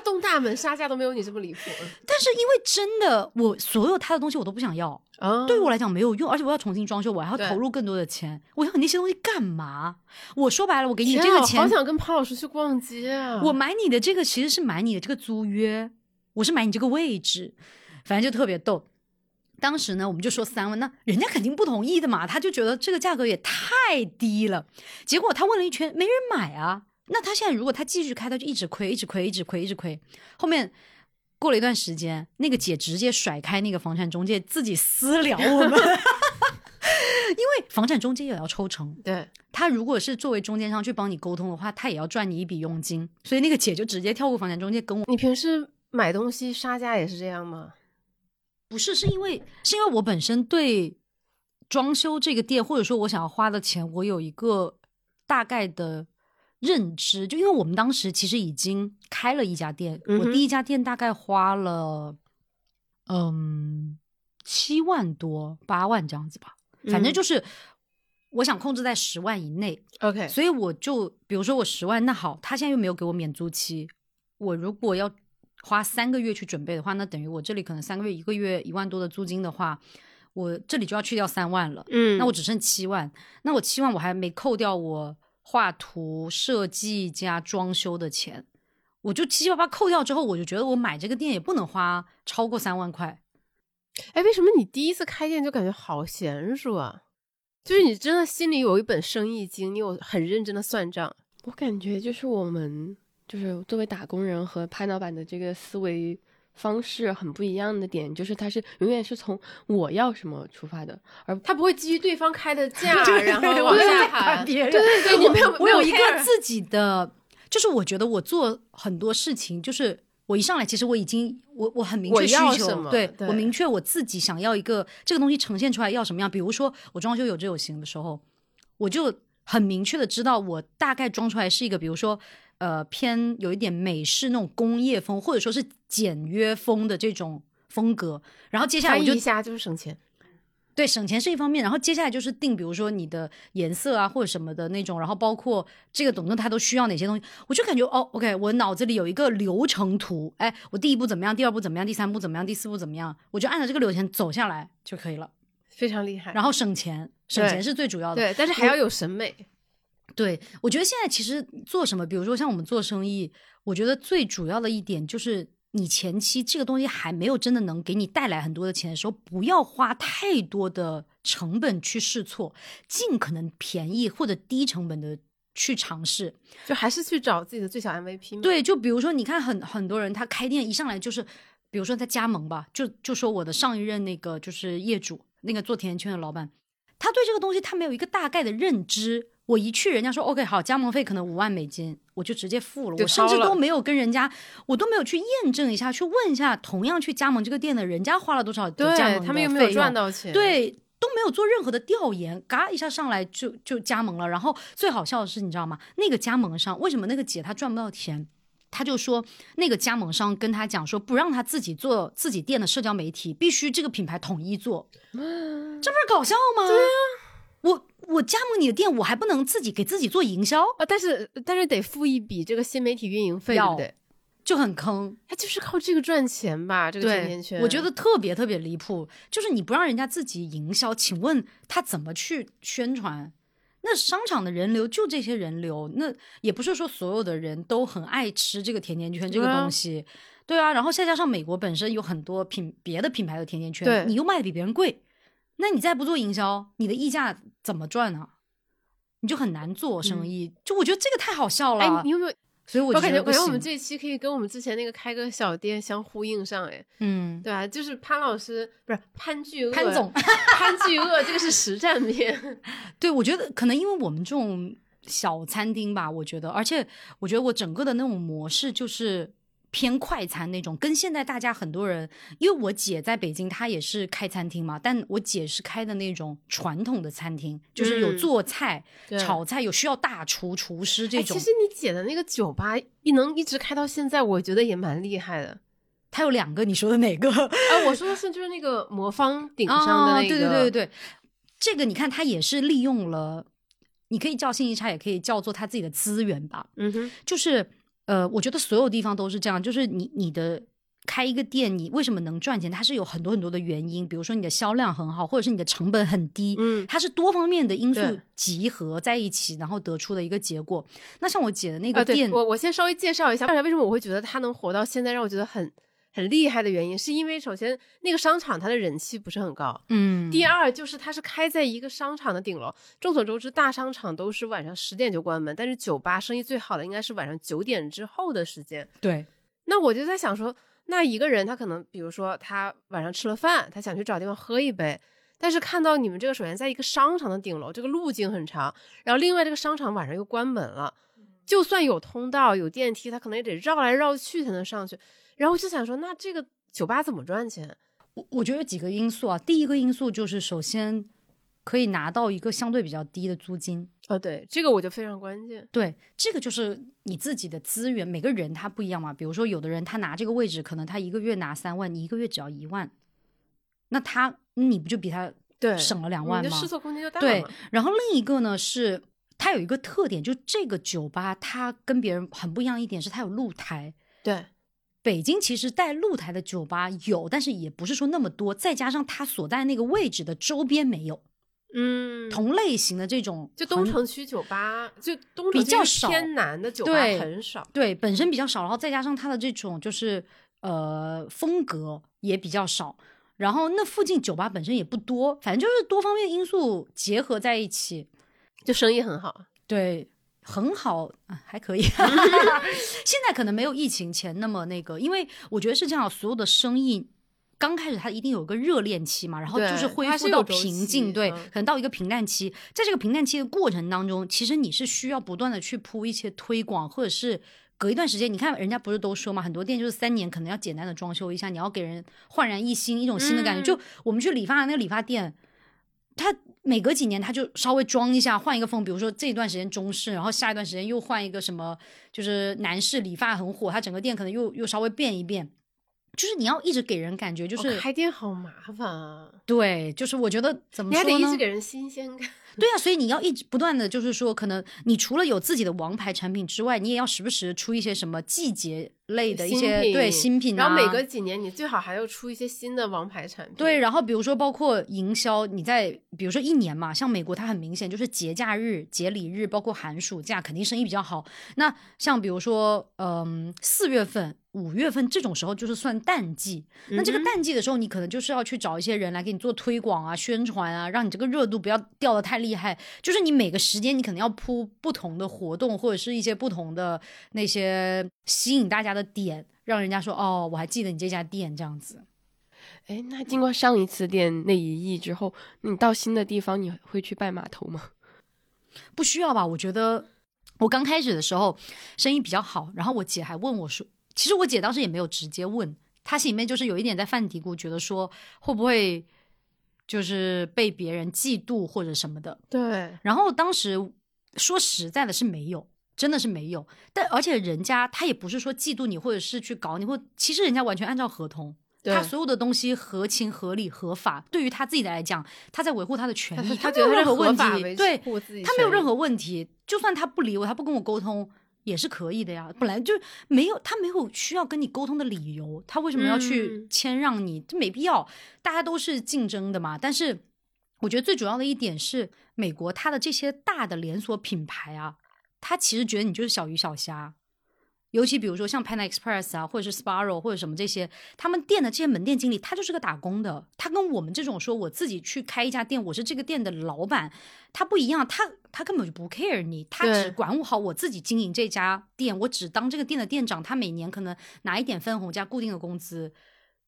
哇，东大门杀价都没有你这么离谱但是因为真的，我所有他的东西我都不想要，啊！对于我来讲没有用，而且我要重新装修，我还要投入更多的钱，我要你那些东西干嘛？我说白了，我给你这个钱，好想跟潘老师去逛街啊！我买你的这个其实是买你的这个租约，我是买你这个位置，反正就特别逗。当时呢，我们就说三万，那人家肯定不同意的嘛，他就觉得这个价格也太低了。结果他问了一圈，没人买啊。那他现在如果他继续开，他就一直亏，一直亏，一直亏，一直亏。后面过了一段时间，那个姐直接甩开那个房产中介，自己私聊我们，因为房产中介也要抽成，对，他如果是作为中间商去帮你沟通的话，他也要赚你一笔佣金，所以那个姐就直接跳过房产中介跟我。你平时买东西杀价也是这样吗？不是，是因为是因为我本身对装修这个店，或者说我想要花的钱，我有一个大概的认知。就因为我们当时其实已经开了一家店，嗯我第一家店大概花了嗯七万多八万这样子吧，反正嗯就是我想控制在十万以内。OK，所以我就比如说我十万，那好，他现在又没有给我免租期，我如果要花三个月去准备的话，那等于我这里可能三个月一个月一万多的租金的话，我这里就要去掉三万了。嗯，那我只剩七万，那我七万我还没扣掉我画图、设计加装修的钱，我就七七八八扣掉之后，我就觉得我买这个店也不能花超过三万块。哎，为什么你第一次开店就感觉好娴熟啊？就是你真的心里有一本生意经，你有很认真的算账。我感觉就是我们就是作为打工人和潘老板的这个思维方式很不一样的点，就是他是永远是从我要什么出发的，而他不会基于对方开的 价，然后往下谈。对对对，你没有我有一个自己的，就是我觉得我做很多事情，就是我一上来其实我已经我我很明确需求，对我明确我自己想要一个这个东西呈现出来要什么样。比如说我装修有这有型的时候，我就很明确的知道我大概装出来是一个，比如说。呃，偏有一点美式那种工业风，或者说是简约风的这种风格。然后接下来我就一下就是省钱，对，省钱是一方面。然后接下来就是定，比如说你的颜色啊或者什么的那种，然后包括这个董东他都需要哪些东西，我就感觉哦，OK，我脑子里有一个流程图，哎，我第一步怎么样，第二步怎么样，第三步怎么样，第四步怎么样，我就按照这个流程走下来就可以了，非常厉害。然后省钱，省钱是最主要的，对，但是还要有审美。对，我觉得现在其实做什么，比如说像我们做生意，我觉得最主要的一点就是，你前期这个东西还没有真的能给你带来很多的钱的时候，不要花太多的成本去试错，尽可能便宜或者低成本的去尝试，就还是去找自己的最小 MVP 对，就比如说你看很很多人他开店一上来就是，比如说他加盟吧，就就说我的上一任那个就是业主，那个做甜甜圈的老板，他对这个东西他没有一个大概的认知。我一去，人家说 OK 好，加盟费可能五万美金，我就直接付了。我甚至都没有跟人家，我都没有去验证一下，去问一下同样去加盟这个店的人家花了多少的加盟他们有没有赚到钱？对，都没有做任何的调研，嘎一下上来就就加盟了。然后最好笑的是，你知道吗？那个加盟商为什么那个姐她赚不到钱？他就说那个加盟商跟他讲说，不让他自己做自己店的社交媒体，必须这个品牌统一做。这不是搞笑吗？对啊，我。加盟你的店，我还不能自己给自己做营销啊！但是但是得付一笔这个新媒体运营费，对不对？就很坑，他就是靠这个赚钱吧？这个甜甜圈，我觉得特别特别离谱。就是你不让人家自己营销，请问他怎么去宣传？那商场的人流就这些人流，那也不是说所有的人都很爱吃这个甜甜圈这个东西，对啊。然后再加上美国本身有很多品别的品牌的甜甜圈，你又卖的比别人贵。那你再不做营销，你的溢价怎么赚呢？你就很难做生意。就我觉得这个太好笑了。哎，你有没有？所以我感觉，感觉我们这期可以跟我们之前那个开个小店相呼应上。哎，嗯，对吧？就是潘老师不是潘巨潘总，潘巨鳄这个是实战片。对，我觉得可能因为我们这种小餐厅吧，我觉得，而且我觉得我整个的那种模式就是。偏快餐那种，跟现在大家很多人，因为我姐在北京，她也是开餐厅嘛，但我姐是开的那种传统的餐厅，就是有做菜、炒菜，有需要大厨、厨师这种。其实你姐的那个酒吧一能一直开到现在，我觉得也蛮厉害的。她有两个，你说的哪个？啊，我说的是就是那个魔方顶上的那个。对对对对对，这个你看，他也是利用了，你可以叫信息差，也可以叫做他自己的资源吧。嗯哼，就是。呃，我觉得所有地方都是这样，就是你你的开一个店，你为什么能赚钱？它是有很多很多的原因，比如说你的销量很好，或者是你的成本很低，嗯，它是多方面的因素集合在一起，然后得出的一个结果。那像我姐的那个店，我我先稍微介绍一下，为什么我会觉得她能活到现在，让我觉得很。很厉害的原因，是因为首先那个商场它的人气不是很高，嗯。第二就是它是开在一个商场的顶楼。众所周知，大商场都是晚上十点就关门，但是酒吧生意最好的应该是晚上九点之后的时间。对。那我就在想说，那一个人他可能，比如说他晚上吃了饭，他想去找地方喝一杯，但是看到你们这个首先在一个商场的顶楼，这个路径很长，然后另外这个商场晚上又关门了，就算有通道有电梯，他可能也得绕来绕去才能上去。然后就想说，那这个酒吧怎么赚钱？我我觉得有几个因素啊。第一个因素就是，首先可以拿到一个相对比较低的租金。哦，对，这个我就非常关键。对，这个就是你自己的资源，每个人他不一样嘛。比如说，有的人他拿这个位置，可能他一个月拿三万，你一个月只要一万，那他你不就比他对省了两万吗？你的试错空间就大对。然后另一个呢是，它有一个特点，就这个酒吧它跟别人很不一样一点是，它有露台。对。北京其实带露台的酒吧有，但是也不是说那么多，再加上它所在那个位置的周边没有，嗯，同类型的这种就东城区酒吧，就东城比较少。偏南的酒吧对很少。对本身比较少，然后再加上它的这种就是呃风格也比较少，然后那附近酒吧本身也不多，反正就是多方面因素结合在一起，就生意很好。对，很好，啊、还可以。现在可能没有疫情前那么那个，因为我觉得是这样，所有的生意刚开始它一定有个热恋期嘛，然后就是恢复到平静，对，嗯可能到一个平淡期，在这个平淡期的过程当中，其实你是需要不断的去铺一些推广，或者是。隔一段时间，你看人家不是都说嘛，很多店就是三年可能要简单的装修一下，你要给人焕然一新，一种新的感觉。嗯就我们去理发那个理发店，他每隔几年他就稍微装一下，换一个风，比如说这一段时间中式，然后下一段时间又换一个什么，就是男士理发很火，他整个店可能又又稍微变一变，就是你要一直给人感觉就是、哦开店好麻烦啊，对，就是我觉得怎么你还说呢？得一直给人新鲜感。对啊，所以你要一直不断的就是说，可能你除了有自己的王牌产品之外，你也要时不时出一些什么季节类的一些品对新品、啊，然后每隔几年你最好还要出一些新的王牌产品。对，然后比如说包括营销，你在比如说一年嘛，像美国它很明显就是节假日、节礼日，包括寒暑假，肯定生意比较好。那像比如说，嗯，四月份、五月份这种时候就是算淡季。那这个淡季的时候，你可能就是要去找一些人来给你做推广啊、宣传啊，让你这个热度不要掉的太厉害。就是你每个时间你可能要铺不同的活动，或者是一些不同的那些吸引大家的点，让人家说哦，我还记得你这家店这样子。哎，那经过上一次店那一役之后，你到新的地方你会去拜码头吗？不需要吧？我觉得我刚开始的时候生意比较好，然后我姐还问我说，其实我姐当时也没有直接问，她心里面就是有一点在犯嘀咕，觉得说会不会就是被别人嫉妒或者什么的。对，然后当时说实在的是没有。真的是没有，但而且人家他也不是说嫉妒你，或者是去搞你，或其实人家完全按照合同，他所有的东西合情合理合法。对于他自己来讲，他在维护他的权益，他没有任何问，题对他没有任何问题。就算他不理我，他不跟我沟通也是可以的呀。本来就没有他没有需要跟你沟通的理由，他为什么要去嗯谦让你？这没必要，大家都是竞争的嘛。但是我觉得最主要的一点是，美国它的这些大的连锁品牌啊，他其实觉得你就是小鱼小虾。尤其比如说像 Panda Express 啊，或者是 Sparrow 或者什么这些，他们店的这些门店经理，他就是个打工的。他跟我们这种说我自己去开一家店，我是这个店的老板，他不一样。他他根本就不 care 你，他只对管好我自己经营这家店，我只当这个店的店长。他每年可能拿一点分红加固定的工资，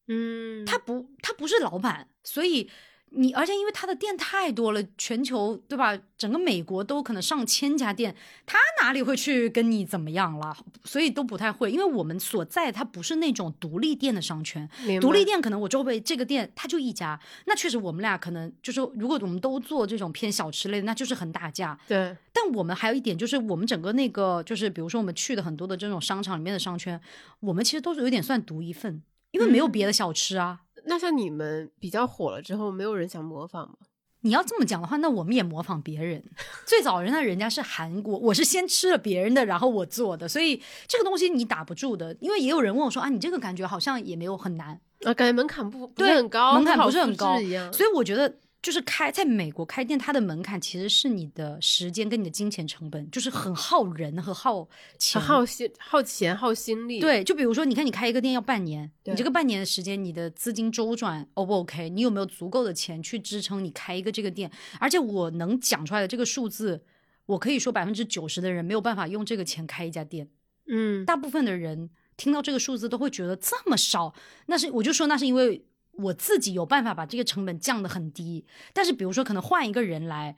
嗯，他不他不是老板，所以你而且因为他的店太多了，全球对吧？整个美国都可能上千家店，他哪里会去跟你怎么样了？所以都不太会，因为我们所在它不是那种独立店的商圈，独立店可能我周围这个店它就一家，那确实我们俩可能就是如果我们都做这种偏小吃类的，那就是很打架。对，但我们还有一点就是，我们整个那个就是，比如说我们去的很多的这种商场里面的商圈，我们其实都是有点算独一份，因为没有别的小吃啊。那像你们比较火了之后，没有人想模仿吗？你要这么讲的话，那我们也模仿别人。最早人家人家是韩国，我是先吃了别人的，然后我做的，所以这个东西你打不住的。因为也有人问我说啊，你这个感觉好像也没有很难，啊，感觉门槛不不对是很高，门槛不是很高。所以我觉得就是开在美国开店，它的门槛其实是你的时间跟你的金钱成本，就是很耗人和耗钱。耗心、耗钱、耗心力。，对，就比如说，你看你开一个店要半年，你这个半年的时间，你的资金周转 O 不 OK？你有没有足够的钱去支撑你开一个这个店？而且我能讲出来的这个数字，我可以说百分之九十的人没有办法用这个钱开一家店，嗯，大部分的人听到这个数字都会觉得这么少，那是我就说那是因为我自己有办法把这个成本降得很低，但是比如说可能换一个人来，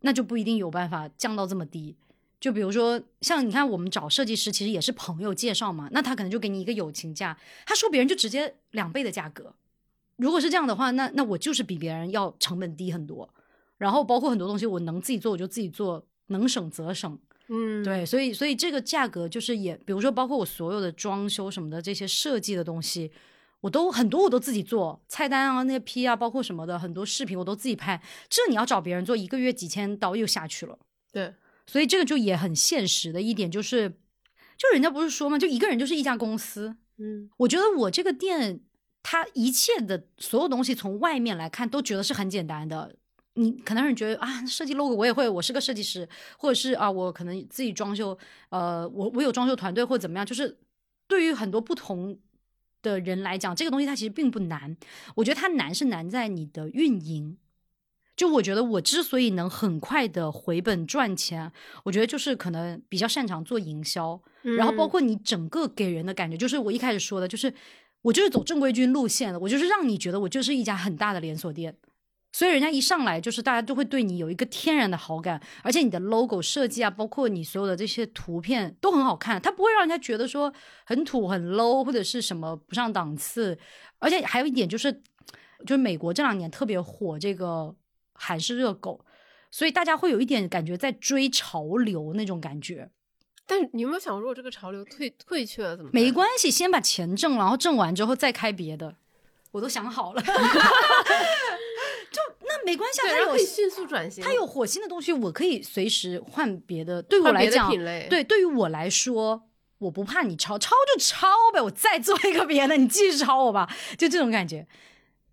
那就不一定有办法降到这么低。就比如说，像你看，我们找设计师其实也是朋友介绍嘛，那他可能就给你一个友情价，他说别人就直接两倍的价格。如果是这样的话，那那我就是比别人要成本低很多。然后包括很多东西我能自己做，我就自己做，能省则省。嗯，对，所以所以这个价格就是也，比如说包括我所有的装修什么的这些设计的东西，我都很多我都自己做，菜单啊那些 P 啊，包括什么的很多视频我都自己拍。这你要找别人做，一个月几千刀又下去了。对，所以这个就也很现实的一点就是，就人家不是说嘛，就一个人就是一家公司，嗯，我觉得我这个店，它一切的所有东西从外面来看都觉得是很简单的。你可能人觉得啊，设计 logo 我也会，我是个设计师，或者是啊，我可能自己装修，呃，我我有装修团队或者怎么样，就是对于很多不同的人来讲，这个东西它其实并不难。我觉得它难是难在你的运营。就我觉得我之所以能很快的回本赚钱，我觉得就是可能比较擅长做营销，然后包括你整个给人的感觉，就是我一开始说的，就是我就是走正规军路线的，我就是让你觉得我就是一家很大的连锁店。所以人家一上来就是大家都会对你有一个天然的好感，而且你的 logo 设计啊，包括你所有的这些图片都很好看，它不会让人家觉得说很土、很 low 或者是什么不上档次。而且还有一点就是，就是美国这两年特别火这个韩式热狗，所以大家会有一点感觉在追潮流那种感觉。但是你有没有想过，如果这个潮流退退却了怎么？没关系，先把钱挣了，然后挣完之后再开别的。我都想好了。就那没关系，它有迅速转型，它有火星的东西，我可以随时换别的。对我来讲，对对于我来说，我不怕你抄，抄就抄呗，我再做一个别的，你继续抄我吧，就这种感觉。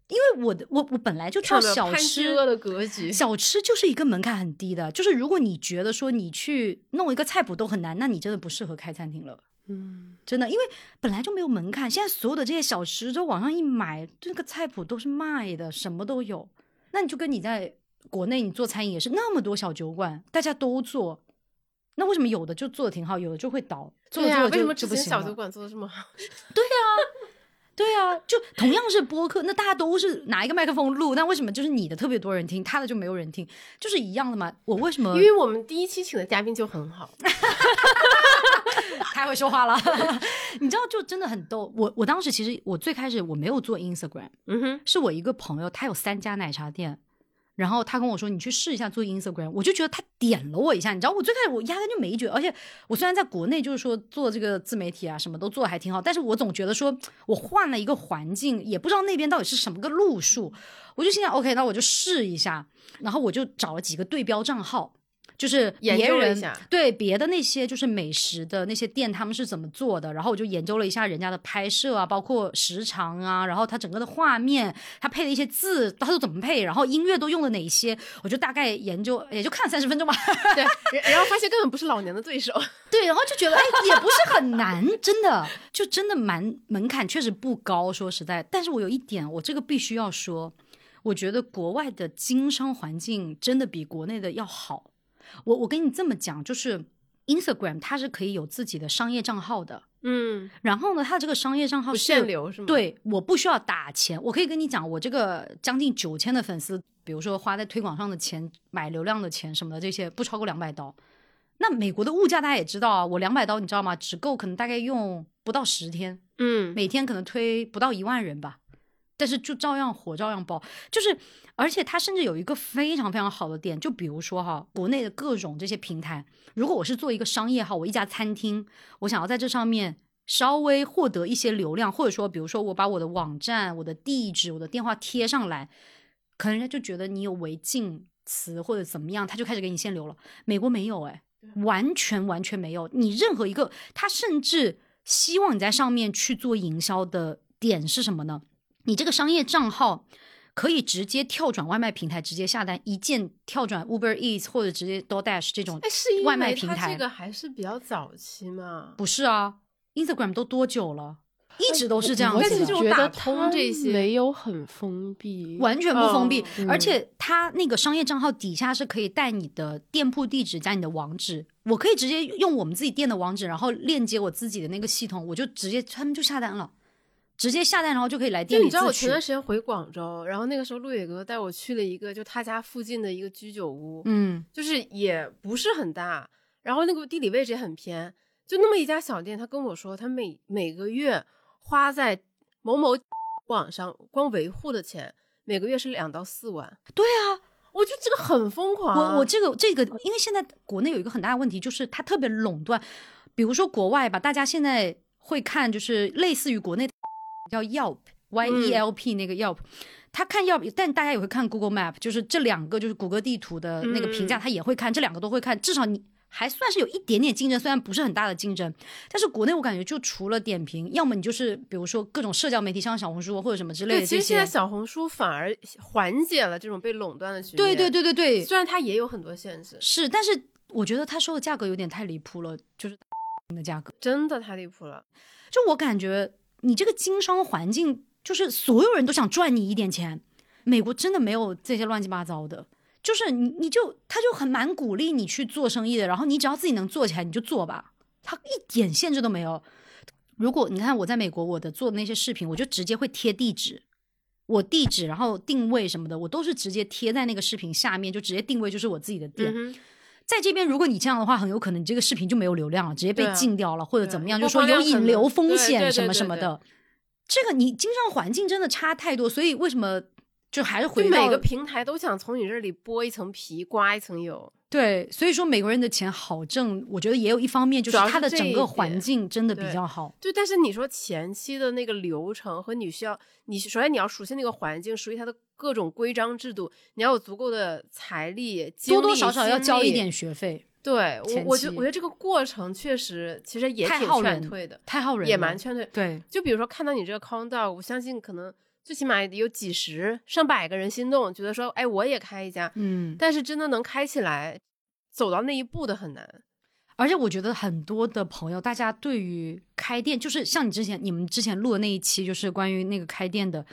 因为我的我我本来就做小吃的格局，小吃就是一个门槛很低的，就是如果你觉得说你去弄一个菜谱都很难，那你真的不适合开餐厅了。嗯，真的，因为本来就没有门槛，现在所有的这些小吃，就网上一买，这个菜谱都是卖的，什么都有。那你就跟你在国内你做餐饮也是那么多小酒馆，大家都做，那为什么有的就做的挺好，有的就会倒？对呀，为什么之前小酒馆做的这么好？对呀，对啊，就同样是播客，那大家都是拿一个麦克风录，那为什么就是你的特别多人听，他的就没有人听？就是一样的嘛。我为什么？因为我们第一期请的嘉宾就很好，太会说话了。你知道，就真的很逗。我我当时其实我最开始我没有做 Instagram，嗯哼，是我一个朋友，他有三家奶茶店，然后他跟我说你去试一下做 Instagram，我就觉得他点了我一下。你知道，我最开始我压根就没觉得，而且我虽然在国内就是说做这个自媒体啊，什么都做的还挺好，但是我总觉得说我换了一个环境，也不知道那边到底是什么个路数，我就心想 OK，那我就试一下，然后我就找了几个对标账号。就是别人对别的那些就是美食的那些店，他们是怎么做的？然后我就研究了一下人家的拍摄啊，包括时长啊，然后它整个的画面，它配的一些字，它都怎么配？然后音乐都用了哪些？我就大概研究，也就看了三十分钟吧。对，然后发现根本不是老年的对手。对，然后就觉得哎，也不是很难，真的，就真的蛮门槛确实不高，说实在。但是我有一点，我这个必须要说，我觉得国外的经商环境真的比国内的要好。我我跟你这么讲，就是 Instagram 它是可以有自己的商业账号的，嗯，然后呢，它这个商业账号限流是吗？对，我不需要打钱，我可以跟你讲，我这个将近九千的粉丝，比如说花在推广上的钱、买流量的钱什么的，这些不超过两百刀。那美国的物价大家也知道啊，我两百刀你知道吗？只够可能大概用不到十天，嗯，每天可能推不到一万人吧。但是就照样火，照样爆，就是，而且它甚至有一个非常非常好的点，就比如说哈，国内的各种这些平台，如果我是做一个商业号，我一家餐厅，我想要在这上面稍微获得一些流量，或者说，比如说我把我的网站、我的地址、我的电话贴上来，可能人家就觉得你有违禁词或者怎么样，他就开始给你限流了。美国没有，哎，完全完全没有，你任何一个，他甚至希望你在上面去做营销的点是什么呢？你这个商业账号可以直接跳转外卖平台，直接下单，一键跳转 Uber Eats 或者直接 DoorDash 这种外卖平台。这个还是比较早期嘛？不是啊，Instagram 都多久了？一直都是这样子。但是觉得通这些没有很封闭，完全不封闭。而且它那个商业账号底下是可以带你的店铺地址加你的网址，我可以直接用我们自己店的网址，然后链接我自己的那个系统，我就直接他们就下单了。直接下单，然后就可以来店里。你知道我前段时间回广州，然后那个时候陆野哥带我去了一个就他家附近的一个居酒屋，嗯，就是也不是很大，然后那个地理位置也很偏，就那么一家小店。他跟我说，他每每个月花在某某 网上光维护的钱，每个月是两到四万。对啊，我觉得这个很疯狂。我我这个这个，因为现在国内有一个很大的问题，就是它特别垄断。比如说国外吧，大家现在会看，就是类似于国内。叫 Yelp，Y E L P 那个 Yelp，他看 Yelp，但大家也会看 Google Map，就是这两个就是谷歌地图的那个评价，他也会看，这两个都会看。至少你还算是有一点点竞争，虽然不是很大的竞争，但是国内我感觉就除了点评，要么你就是比如说各种社交媒体，像小红书或者什么之类的。其实现在小红书反而缓解了这种被垄断的局面。对对对对对，虽然它也有很多限制，是，但是我觉得他收的价格有点太离谱了，就是 的价格真的太离谱了。就我感觉你这个经商环境，就是所有人都想赚你一点钱。美国真的没有这些乱七八糟的。就是你，你就他就很蛮鼓励你去做生意的，然后你只要自己能做起来，你就做吧，他一点限制都没有。如果你看我在美国，我的做的那些视频，我就直接会贴地址，我地址，然后定位什么的，我都是直接贴在那个视频下面，就直接定位就是我自己的店。在这边，如果你这样的话，很有可能你这个视频就没有流量了，直接被禁掉了，或者怎么样，就说有引流风险什么什么的。这个你经商环境真的差太多，所以为什么？就还是回每个平台都想从你这里剥一层皮，刮一层油。对，所以说美国人的钱好挣，我觉得也有一方面就是他的整个环境真的比较好。对，但是你说前期的那个流程和你需要，你首先你要熟悉那个环境，熟悉它的各种规章制度，你要有足够的财力，多多少少要交一点学费。对，我我觉我觉得这个过程确实其实也挺劝退的，太耗人，也蛮劝退。对，就比如说看到你这个 countdown，我相信可能。最起码有几十上百个人心动，觉得说，哎，我也开一家，嗯，但是真的能开起来，走到那一步的很难。而且我觉得很多的朋友，大家对于开店，就是像你之前你们之前录的那一期，就是关于那个开店的，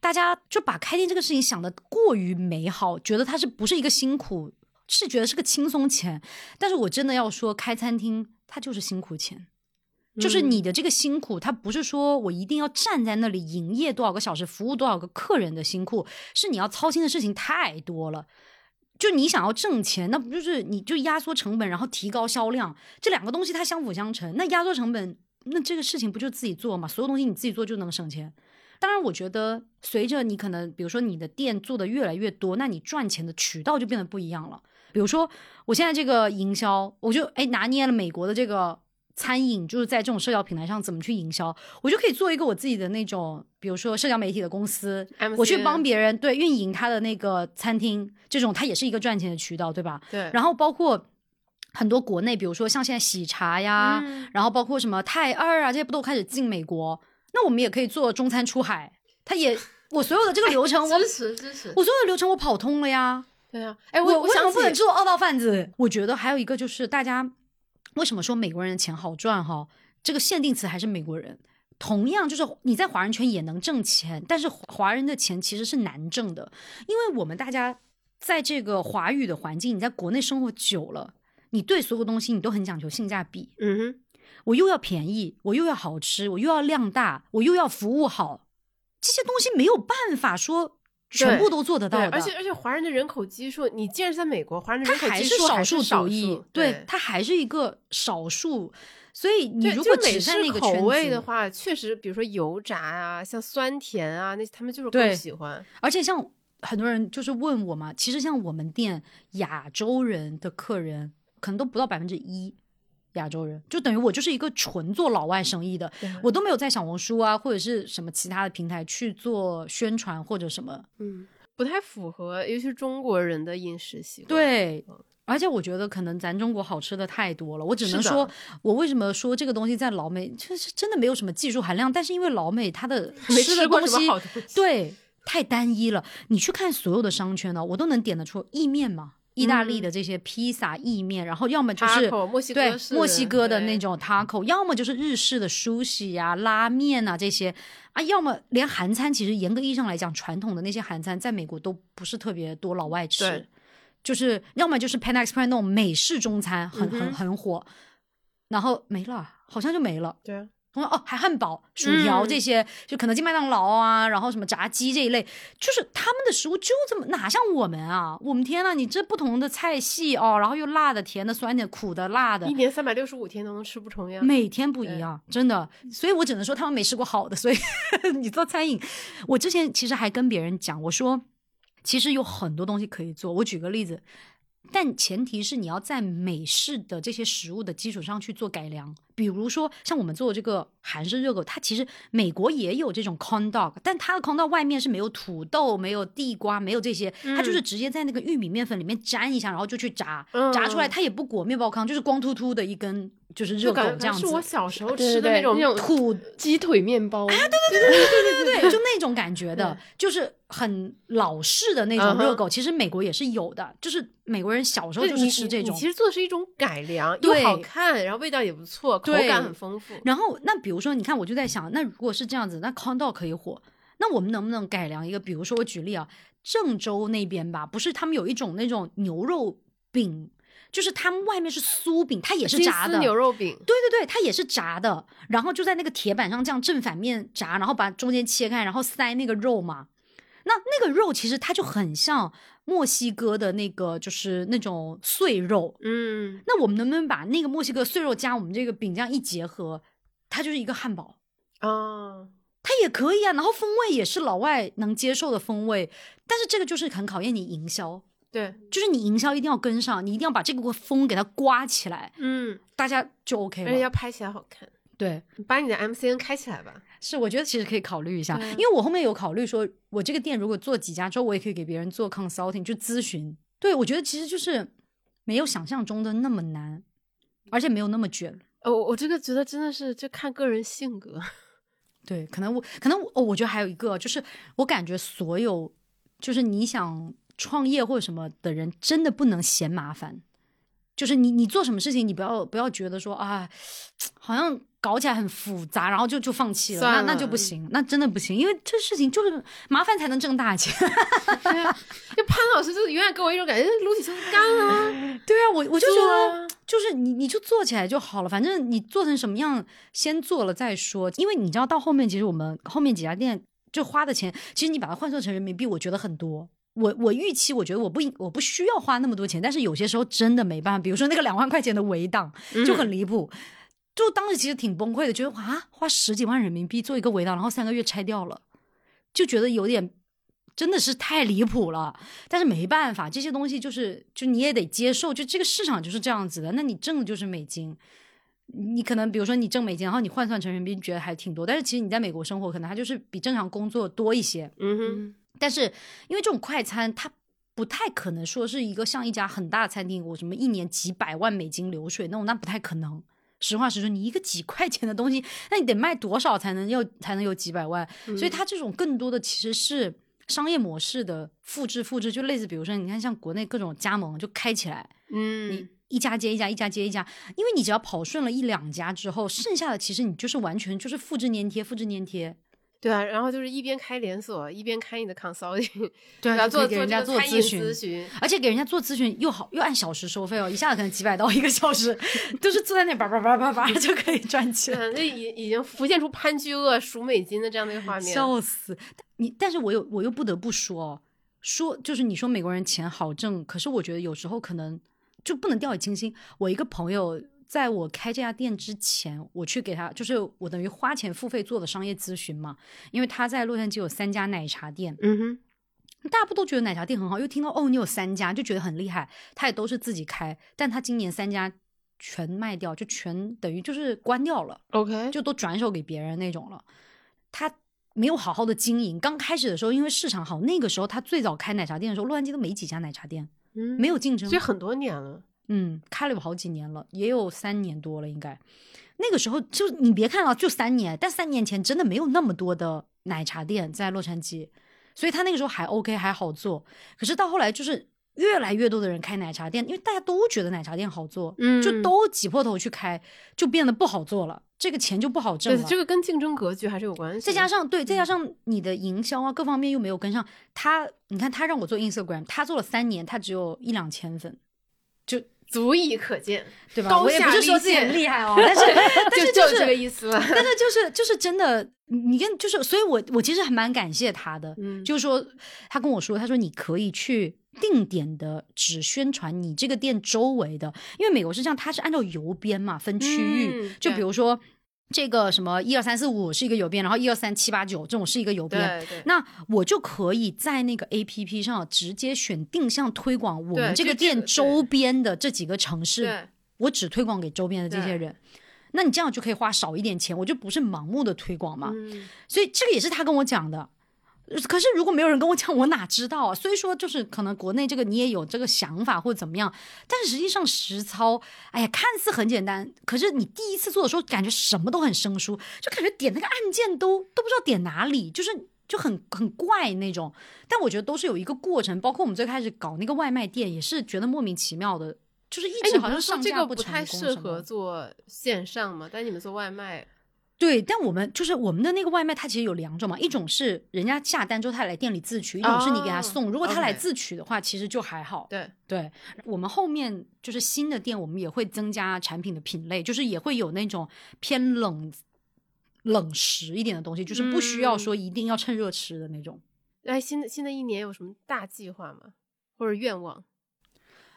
大家就把开店这个事情想的过于美好，觉得它是不是一个辛苦，是觉得是个轻松钱。但是我真的要说，开餐厅它就是辛苦钱。就是你的这个辛苦，它不是说我一定要站在那里营业多少个小时，服务多少个客人的辛苦，是你要操心的事情太多了。就你想要挣钱，那不就是你就压缩成本，然后提高销量，这两个东西它相辅相成。那压缩成本，那这个事情不就自己做嘛？所有东西你自己做就能省钱。当然，我觉得随着你可能，比如说你的店做的越来越多，那你赚钱的渠道就变得不一样了。比如说我现在这个营销，我就哎拿捏了美国的这个。餐饮就是在这种社交平台上怎么去营销，我就可以做一个我自己的那种，比如说社交媒体的公司，我去帮别人对运营他的那个餐厅，这种它也是一个赚钱的渠道，对吧？对。然后包括很多国内，比如说像现在喜茶呀，然后包括什么泰二啊，这些不都开始进美国？那我们也可以做中餐出海，他也我所有的这个流程，我支持支持，我所有的流程我跑通了呀。对呀，哎，我为什么不能做二道贩子？我觉得还有一个就是大家。为什么说美国人的钱好赚？哈，这个限定词还是美国人。同样，就是你在华人圈也能挣钱，但是华人的钱其实是难挣的，因为我们大家在这个华语的环境，你在国内生活久了，你对所有东西你都很讲究性价比。嗯哼，我又要便宜，我又要好吃，我又要量大，我又要服务好，这些东西没有办法说。全部都做得到的，而且而且华人的人口基数，你既然在美国，华人的人口基数还是少数，对，它还是一个少数。所以你如果只在那个口味的话，确实，比如说油炸啊，像酸甜啊，那他们就是更喜欢。而且像很多人就是问我嘛，其实像我们店亚洲人的客人可能都不到百分之一。亚洲人就等于我就是一个纯做老外生意的，我都没有在小红书啊或者是什么其他的平台去做宣传或者什么，嗯，不太符合，尤其是中国人的饮食习惯。对，而且我觉得可能咱中国好吃的太多了，我只能说，我为什么说这个东西在老美就是真的没有什么技术含量，但是因为老美它的 吃的东西对太单一了，你去看所有的商圈呢，我都能点得出意面嘛。意大利的这些披萨、意面，然后要么就是对墨西哥的那种 taco，要么就是日式的 sushi 呀、拉面啊这些啊，要么连韩餐，其实严格意义上来讲，传统的那些韩餐在美国都不是特别多老外吃，就是要么就是 Pan Express 那种美式中餐很很很火，然后没了，好像就没了。对。哦，还汉堡、薯条这些，就肯德基、麦当劳啊，然后什么炸鸡这一类，就是他们的食物就这么哪像我们啊？我们天呐，你这不同的菜系哦，然后又辣的、甜的、酸的、苦的、辣的，一年三百六十五天都能吃不重样，每天不一样，真的。所以我只能说他们没吃过好的。所以 你做餐饮，我之前其实还跟别人讲，我说其实有很多东西可以做。我举个例子。但前提是你要在美式的这些食物的基础上去做改良。比如说，像我们做的这个韩式热狗，它其实美国也有这种 corn dog，但它的 corn dog 外面是没有土豆、没有地瓜、没有这些，它就是直接在那个玉米面粉里面粘一下，然后就去炸，炸出来它也不裹面包糠，就是光秃秃的一根。就是热狗这样子，是我小时候吃的那种那种土鸡腿面包。哎，对对对对对对对，就那种感觉的，就是很老式的那种热狗。其实美国也是有的，就是美国人小时候就是吃这种。其实做的是一种改良，又好看，然后味道也不错，口感很丰富。然后那比如说，你看，我就在想，那如果是这样子，那 corn dog 可以火，那我们能不能改良一个？比如说，我举例啊，郑州那边吧，不是他们有一种那种牛肉饼。就是他们外面是酥饼，它也是炸的牛肉饼。对对对，它也是炸的，然后就在那个铁板上这样正反面炸，然后把中间切开，然后塞那个肉嘛。那那个肉其实它就很像墨西哥的那个，就是那种碎肉。嗯，那我们能不能把那个墨西哥碎肉加我们这个饼这样一结合，它就是一个汉堡啊？它也可以啊，然后风味也是老外能接受的风味，但是这个就是很考验你营销。对，就是你营销一定要跟上，你一定要把这个风给它刮起来，嗯，大家就 OK 了。而且要拍起来好看。对，把你的 MCN 开起来吧。是，我觉得其实可以考虑一下，因为我后面有考虑说，我这个店如果做几家之后，我也可以给别人做 consulting，就咨询。对，我觉得其实就是没有想象中的那么难，而且没有那么卷。哦，我这个觉得真的是就看个人性格。对，可能我可能哦，我觉得还有一个就是，我感觉所有就是你想。创业或者什么的人真的不能嫌麻烦，就是你你做什么事情，你不要不要觉得说啊，好像搞起来很复杂，然后就就放弃了，那那就不行，那真的不行，因为这事情就是麻烦才能挣大钱。就潘老师就永远给我一种感觉，撸起袖子干啊！对啊，我我就觉得就是你你就做起来就好了，反正你做成什么样先做了再说，因为你知道到后面其实我们后面几家店就花的钱，其实你把它换算成人民币，我觉得很多。我我预期，我觉得我不应我不需要花那么多钱，但是有些时候真的没办法。比如说那个两万块钱的围挡就很离谱，就当时其实挺崩溃的，觉得啊，花十几万人民币做一个围挡，然后三个月拆掉了，就觉得有点真的是太离谱了。但是没办法，这些东西就是就你也得接受，就这个市场就是这样子的。那你挣的就是美金，你可能比如说你挣美金，然后你换算成人民币觉得还挺多，但是其实你在美国生活，可能它就是比正常工作多一些。嗯哼。但是，因为这种快餐，它不太可能说是一个像一家很大的餐厅，我什么一年几百万美金流水那种，那不太可能。实话实说，你一个几块钱的东西，那你得卖多少才能要才能有几百万？所以它这种更多的其实是商业模式的复制，复制就类似，比如说你看像国内各种加盟就开起来，嗯，你一家接一家，一家接一家，因为你只要跑顺了一两家之后，剩下的其实你就是完全就是复制粘贴，复制粘贴。对啊，然后就是一边开连锁，一边开你的 consulting，对，然后做给人家做咨询，咨询而且给人家做咨询又好，又按小时收费哦，一下子可能几百刀一个小时，都是坐在那叭叭叭叭叭就可以赚钱。那已已经浮现出潘居鳄数美金的这样的一个画面，笑死！你，但是我又我又不得不说，说就是你说美国人钱好挣，可是我觉得有时候可能就不能掉以轻心。我一个朋友。在我开这家店之前，我去给他，就是我等于花钱付费做的商业咨询嘛。因为他在洛杉矶有三家奶茶店，嗯哼，大家不都觉得奶茶店很好？又听到哦，你有三家，就觉得很厉害。他也都是自己开，但他今年三家全卖掉，就全等于就是关掉了。OK，就都转手给别人那种了。他没有好好的经营。刚开始的时候，因为市场好，那个时候他最早开奶茶店的时候，洛杉矶都没几家奶茶店，嗯，没有竞争，所以很多年了。嗯，开了有好几年了，也有三年多了，应该。那个时候就你别看了，就三年，但三年前真的没有那么多的奶茶店在洛杉矶，所以他那个时候还 OK，还好做。可是到后来就是越来越多的人开奶茶店，因为大家都觉得奶茶店好做，嗯，就都挤破头去开，就变得不好做了，这个钱就不好挣了。这个跟竞争格局还是有关系。再加上对，再加上你的营销啊各方面又没有跟上。他，你看他让我做 Instagram，他做了三年，他只有一两千粉，就。足以可见，对吧？我也不是说自己很厉害哦，但是 但是就是这个意思。但是就是就是真的，你跟就是，所以我我其实还蛮感谢他的。嗯，就是说他跟我说，他说你可以去定点的只宣传你这个店周围的，因为美国是这样，它是按照邮编嘛分区域。就比如说这个什么一二三四五是一个邮编，然后一二三七八九这种是一个邮编，那我就可以在那个 A P P 上直接选定向推广我们这个店周边的这几个城市，我只推广给周边的这些人。那你这样就可以花少一点钱，我就不是盲目的推广嘛。所以这个也是他跟我讲的。可是如果没有人跟我讲，我哪知道啊？所以说，就是可能国内这个你也有这个想法或者怎么样，但是实际上实操，哎呀，看似很简单，可是你第一次做的时候，感觉什么都很生疏，就感觉点那个按键都都不知道点哪里，就是就很很怪那种。但我觉得都是有一个过程，包括我们最开始搞那个外卖店，也是觉得莫名其妙的。就是一直好像上架不太适合做线上嘛，但你们做外卖，对，但我们就是我们的那个外卖，它其实有两种嘛，一种是人家下单之后他来店里自取，一种是你给他送。如果他来自取的话，其实就还好。对对，我们后面就是新的店，我们也会增加产品的品类，就是也会有那种偏冷冷食一点的东西，就是不需要说一定要趁热吃的那种。哎，新的新的一年有什么大计划吗？或者愿望？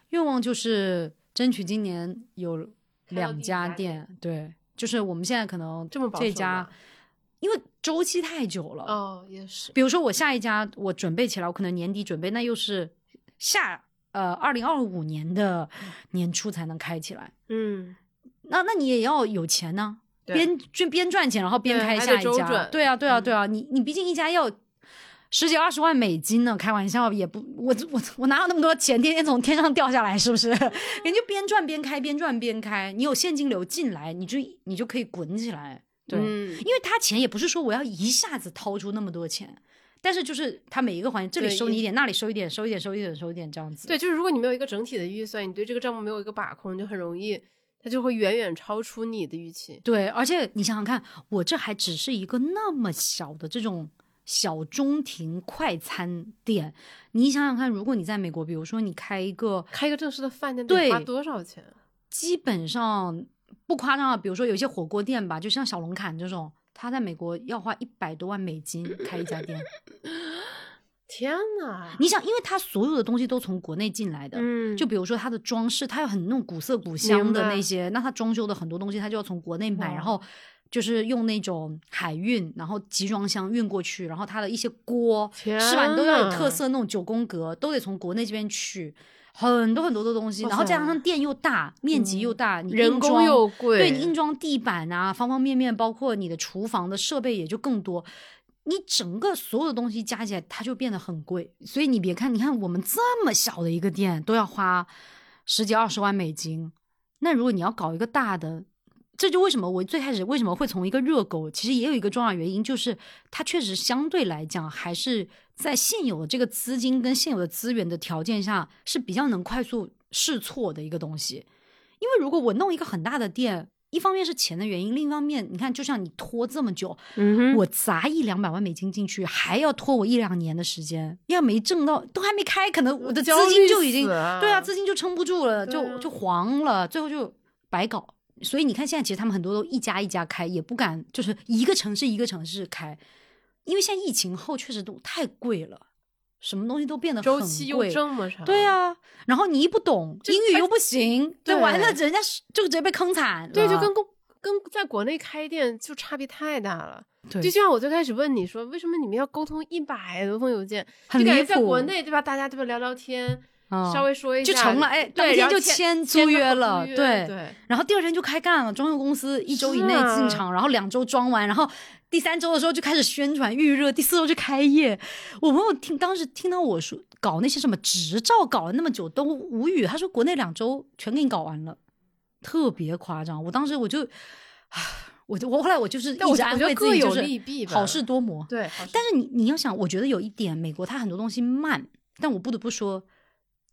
愿望就是争取今年有两家店，对，就是我们现在可能这家，因为周期太久了哦，也是。比如说我下一家我准备起来，我可能年底准备，那又是下呃二零二五年的年初才能开起来。嗯，那那你也要有钱呢，边就边赚钱，然后边开下一家。对啊，对啊，对啊，你你毕竟一家要。十几二十万美金呢？开玩笑也不，我我我哪有那么多钱，天天从天上掉下来，是不是？人就边赚边开，边赚边开。你有现金流进来，你就你就可以滚起来。对，因为他钱也不是说我要一下子掏出那么多钱，但是就是他每一个环节，这里收你一点，那里收一点，收一点，收一点，收一点，这样子。对，就是如果你没有一个整体的预算，你对这个账目没有一个把控，就很容易，它就会远远超出你的预期。对，而且你想想看，我这还只是一个那么小的这种。小中庭快餐店，你想想看，如果你在美国，比如说你开一个开一个正式的饭店，得花多少钱？基本上不夸张啊，比如说有一些火锅店吧，就像小龙坎这种，他在美国要花一百多万美金开一家店。天呐！你想，因为他所有的东西都从国内进来的，嗯，就比如说它的装饰，它有很那种古色古香的那些，那它装修的很多东西，它就要从国内买，然后。就是用那种海运，然后集装箱运过去，然后它的一些锅是吧？你都要有特色那种九宫格，都得从国内这边取很多很多的东西，然后加上店又大，面积又大，你人工又贵，对，你硬装地板啊，方方面面，包括你的厨房的设备也就更多，你整个所有的东西加起来，它就变得很贵。所以你别看，你看我们这么小的一个店都要花十几二十万美金，那如果你要搞一个大的。这就为什么我最开始为什么会从一个热狗，其实也有一个重要原因，就是它确实相对来讲还是在现有的这个资金跟现有的资源的条件下是比较能快速试错的一个东西。因为如果我弄一个很大的店，一方面是钱的原因，另一方面你看，就像你拖这么久，我砸一两百万美金进去，还要拖我一两年的时间，要没挣到，都还没开，可能我的资金就已经对啊，资金就撑不住了，就就黄了，最后就白搞。所以你看，现在其实他们很多都一家一家开，也不敢就是一个城市一个城市开，因为现在疫情后确实都太贵了，什么东西都变得周期又这么长。对啊，然后你一不懂英语又不行，对，完了人家就直接被坑惨。对，就跟公跟在国内开店就差别太大了。对，就像我最开始问你说，为什么你们要沟通一百多封邮件？就感觉在国内对吧？大家对吧？聊聊天。稍微说一下就成了，哎，当天就签租约了，对对，然后第二天就开干了。装修公司一周以内进场，然后两周装完，然后第三周的时候就开始宣传预热，第四周就开业。我朋友听当时听到我说搞那些什么执照搞了那么久都无语，他说国内两周全给你搞完了，特别夸张。我当时我就，我就我后来我就是一直安慰自己，就是好事多磨。对，但是你你要想，我觉得有一点，美国它很多东西慢，但我不得不说。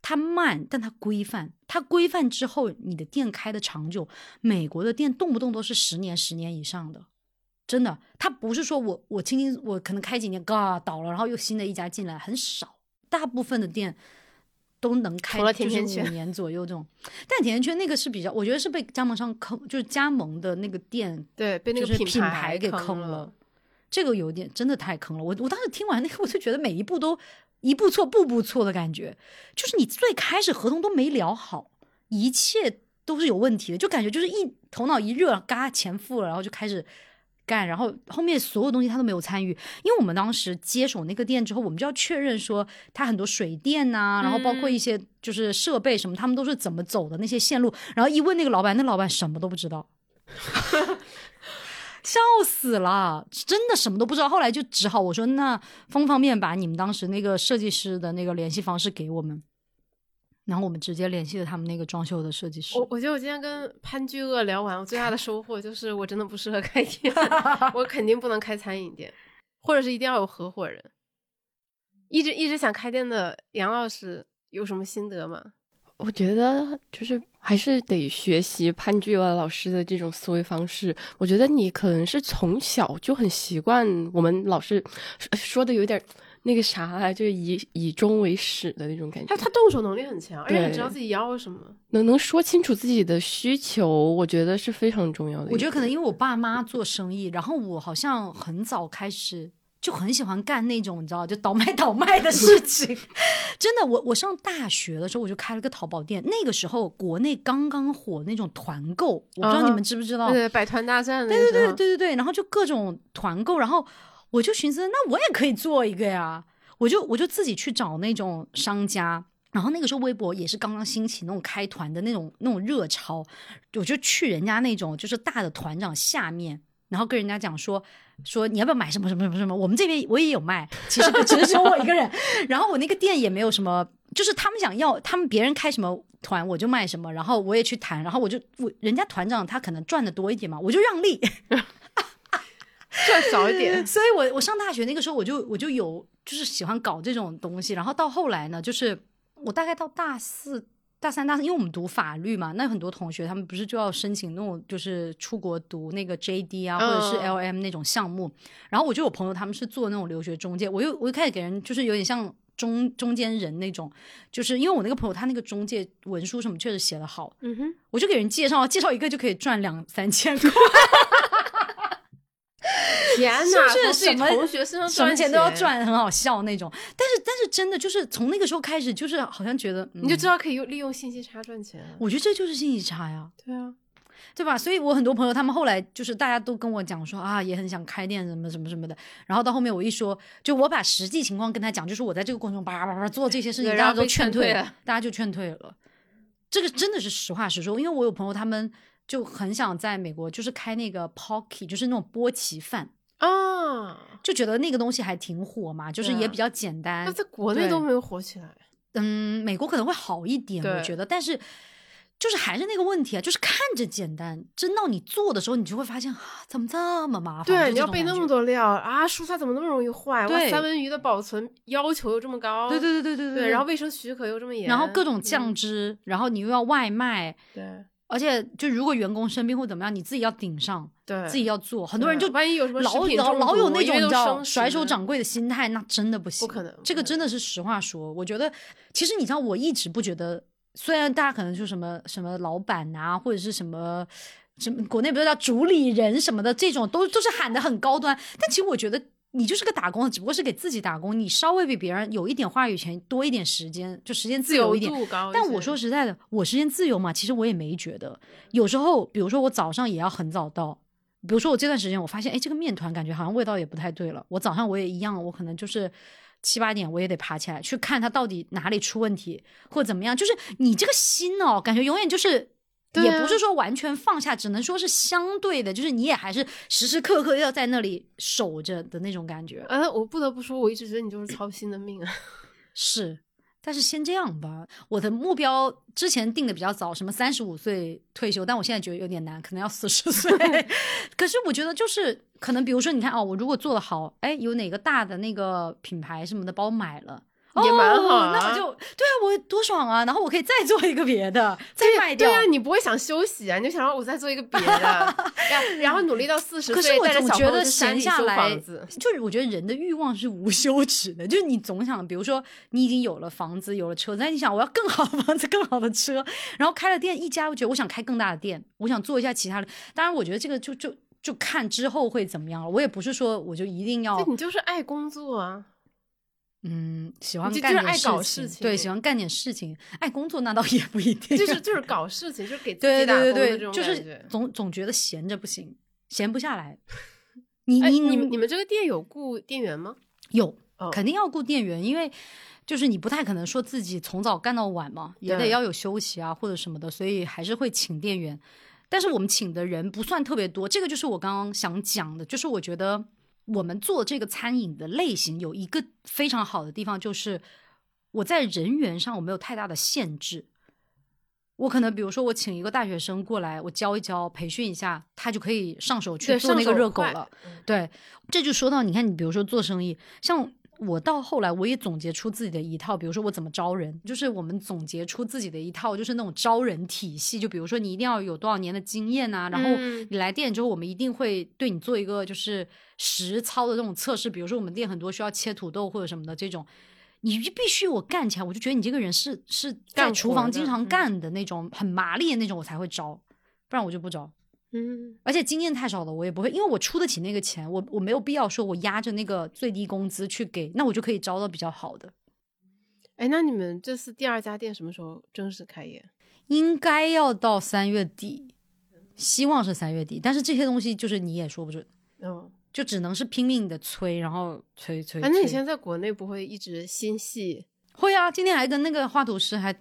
它慢，但它规范。它规范之后，你的店开的长久。美国的店动不动都是十年、十年以上的，真的。它不是说我我轻轻我可能开几年，嘎倒了，然后又新的一家进来，很少。大部分的店都能开就是五年左右这种。但甜甜圈那个是比较，我觉得是被加盟商坑，就是加盟的那个店对被那个品牌给坑了。这个有点真的太坑了。我我当时听完那个，我就觉得每一步都。一步错，步步错的感觉，就是你最开始合同都没聊好，一切都是有问题的，就感觉就是一头脑一热，嘎钱付了，然后就开始干，然后后面所有东西他都没有参与，因为我们当时接手那个店之后，我们就要确认说他很多水电呐、然后包括一些就是设备什么，他们都是怎么走的那些线路，然后一问那个老板，那老板什么都不知道。笑死了，真的什么都不知道。后来就只好我说，那方不方便把你们当时那个设计师的那个联系方式给我们？然后我们直接联系了他们那个装修的设计师。我我觉得我今天跟潘巨鳄聊完，我最大的收获就是我真的不适合开店，我肯定不能开餐饮店，或者是一定要有合伙人。一直一直想开店的杨老师有什么心得吗？我觉得就是还是得学习潘巨鳄老师的这种思维方式。我觉得你可能是从小就很习惯我们老师说的有点那个啥，就是以以终为始的那种感觉。他他动手能力很强，而且对知道自己要什么。能能说清楚自己的需求，我觉得是非常重要的。我觉得可能因为我爸妈做生意，然后我好像很早开始就很喜欢干那种你知道就倒卖 倒卖的事情。真的，我我上大学的时候我就开了个淘宝店，那个时候国内刚刚火那种团购，我不知道你们知不知道？对对，百团大战那对对对对对对，然后就各种团购，然后我就寻思，那我也可以做一个呀，我就我就自己去找那种商家。然后那个时候微博也是刚刚兴起那种开团的那种那种热潮，我就去人家那种就是大的团长下面，然后跟人家讲说说你要不要买什么什么什么什么，我们这边我也有卖，其实只有我一个人，然后我那个店也没有什么，就是他们想要他们别人开什么团我就卖什么，然后我也去谈，然后我就我人家团长他可能赚的多一点嘛，我就让利，赚少一点。所以我我上大学那个时候我就我就有就是喜欢搞这种东西，然后到后来呢，就是我大概到大四。大三、大四，因为我们读法律嘛，那很多同学他们不是就要申请那种就是出国读那个 JD 啊，或者是嗯 LM 那种项目。然后我就有朋友他们是做那种留学中介，我又我就开始给人就是有点像中中间人那种，就是因为我那个朋友他那个中介文书什么确实写的好，嗯哼，我就给人介绍，介绍一个就可以赚两三千块。天哪，是不是什么同学身上什么赚钱都要，赚，很好笑那种。但是但是真的就是从那个时候开始，就是好像觉得、嗯、你就知道可以用利用信息差赚钱。我觉得这就是信息差呀，对啊，对吧？所以我很多朋友他们后来就是大家都跟我讲说啊，也很想开店什么什么什么的。然后到后面我一说，就我把实际情况跟他讲，就是我在这个过程中叭叭叭做这些事情，大家都劝退退了，大家就劝退了。这个真的是实话实说，因为我有朋友他们就很想在美国就是开那个 Pocky，就是那种波奇饭。啊，就觉得那个东西还挺火嘛，就是也比较简单。那在国内都没有火起来。嗯，美国可能会好一点，我觉得，但是就是还是那个问题啊，就是看着简单，真到你做的时候，你就会发现啊，怎么这么麻烦？对，你要备那么。多料啊，蔬菜怎么那么容易坏？哇，对三文鱼的保存要求又这么高。对对对对对对，然后卫生许可又这么严，然后各种酱嗯汁，然后你又要外卖，对而且就如果员工生病或怎么样，你自己要顶上，对，自己要做。很多人就万一有什么老老老有那种你知道甩手掌柜的心态，那真的不行，不可能这个真的是实话说。我觉得，其实你知道，我一直不觉得，虽然大家可能就什么什么老板啊，或者是什么。什么国内不是叫主理人什么的，这种都都是喊的很高端，但其实我觉得你就是个打工的，只不过是给自己打工，你稍微比别人有一点话语权，多一点时间，就时间自自由由一点。一。但我说实在的，我时间自由嘛，其实我也没觉得。有时候，比如说我早上也要很早到，比如说我这段时间我发现，哎，这个面团感觉好像味道也不太对了。我早上我也一样，我可能就是七八点我也得爬起来去看它到底哪里出问题，或怎么样。就是你这个心哦，感觉永远就是。也不是说完全放下，只能说是相对的，就是你也还是时时刻刻要在那里守着的那种感觉。呃，我不得不说，我一直觉得你就是操心的命啊。是，但是先这样吧。我的目标之前定的比较早，什么三十五岁退休，但我现在觉得有点难，可能要四十岁。可是我觉得就是可能，比如说你看哦，我如果做的好，哎，有哪个大的那个品牌什么的把我买了。也蛮好那我就对啊，我多爽啊！然后我可以再做一个别的，再卖掉。对啊，你不会想休息啊，你就想让我再做一个别的，然然后努力到四十岁，可是我总觉得闲下来就是我觉得人的欲望是无休止的，就是你总想，比如说你已经有了房子，有了车子，那你想我要更好的房子、更好的车，然后开了店一家，我觉得我想开更大的店，我想做一下其他的。当然，我觉得这个就就就看之后会怎么样了。我也不是说我就一定要对你就是爱工作啊。嗯，喜欢就干点就是爱搞事事情对，喜欢干点事情，爱工作那倒 也不一定，就是就是搞事情，就是给自对己打对对对，工的这种就是总总觉得闲着不行，闲不下来。你哎，你你们你们这个店有雇店员吗？有哦肯定要雇店员，因为就是你不太可能说自己从早干到晚嘛，也得要有休息啊或者什么的，所以还是会请店员。但是我们请的人不算特别多，这个就是我刚刚想讲的，就是我觉得我们做这个餐饮的类型有一个非常好的地方，就是我在人员上我没有太大的限制。我可能比如说我请一个大学生过来，我教一教，培训一下，他就可以上手去做那个热狗了。嗯对，这就说到你看，你比如说做生意，像我到后来我也总结出自己的一套，比如说我怎么招人，就是我们总结出自己的一套，就是那种招人体系。就比如说你一定要有多少年的经验呐、然后嗯你来店之后，我们一定会对你做一个就是实操的这种测试。比如说我们店很多需要切土豆或者什么的这种。你就必须我干起来，我就觉得你这个人是是在厨房经常嗯干的那种，很麻利的那种，我才会招，不然我就不招。嗯，而且经验太少了，我也不会，因为我出得起那个钱，我我没有必要说我压着那个最低工资去给，那我就可以招到比较好的。哎，那你们这次第二家店什么时候正式开业？应该要到三月底，希望是三月底，但是这些东西就是你也说不准，嗯，就只能是拼命的催，然后催催。哎，那你现在在国内不会一直心系？会啊？今天还跟那个画图师还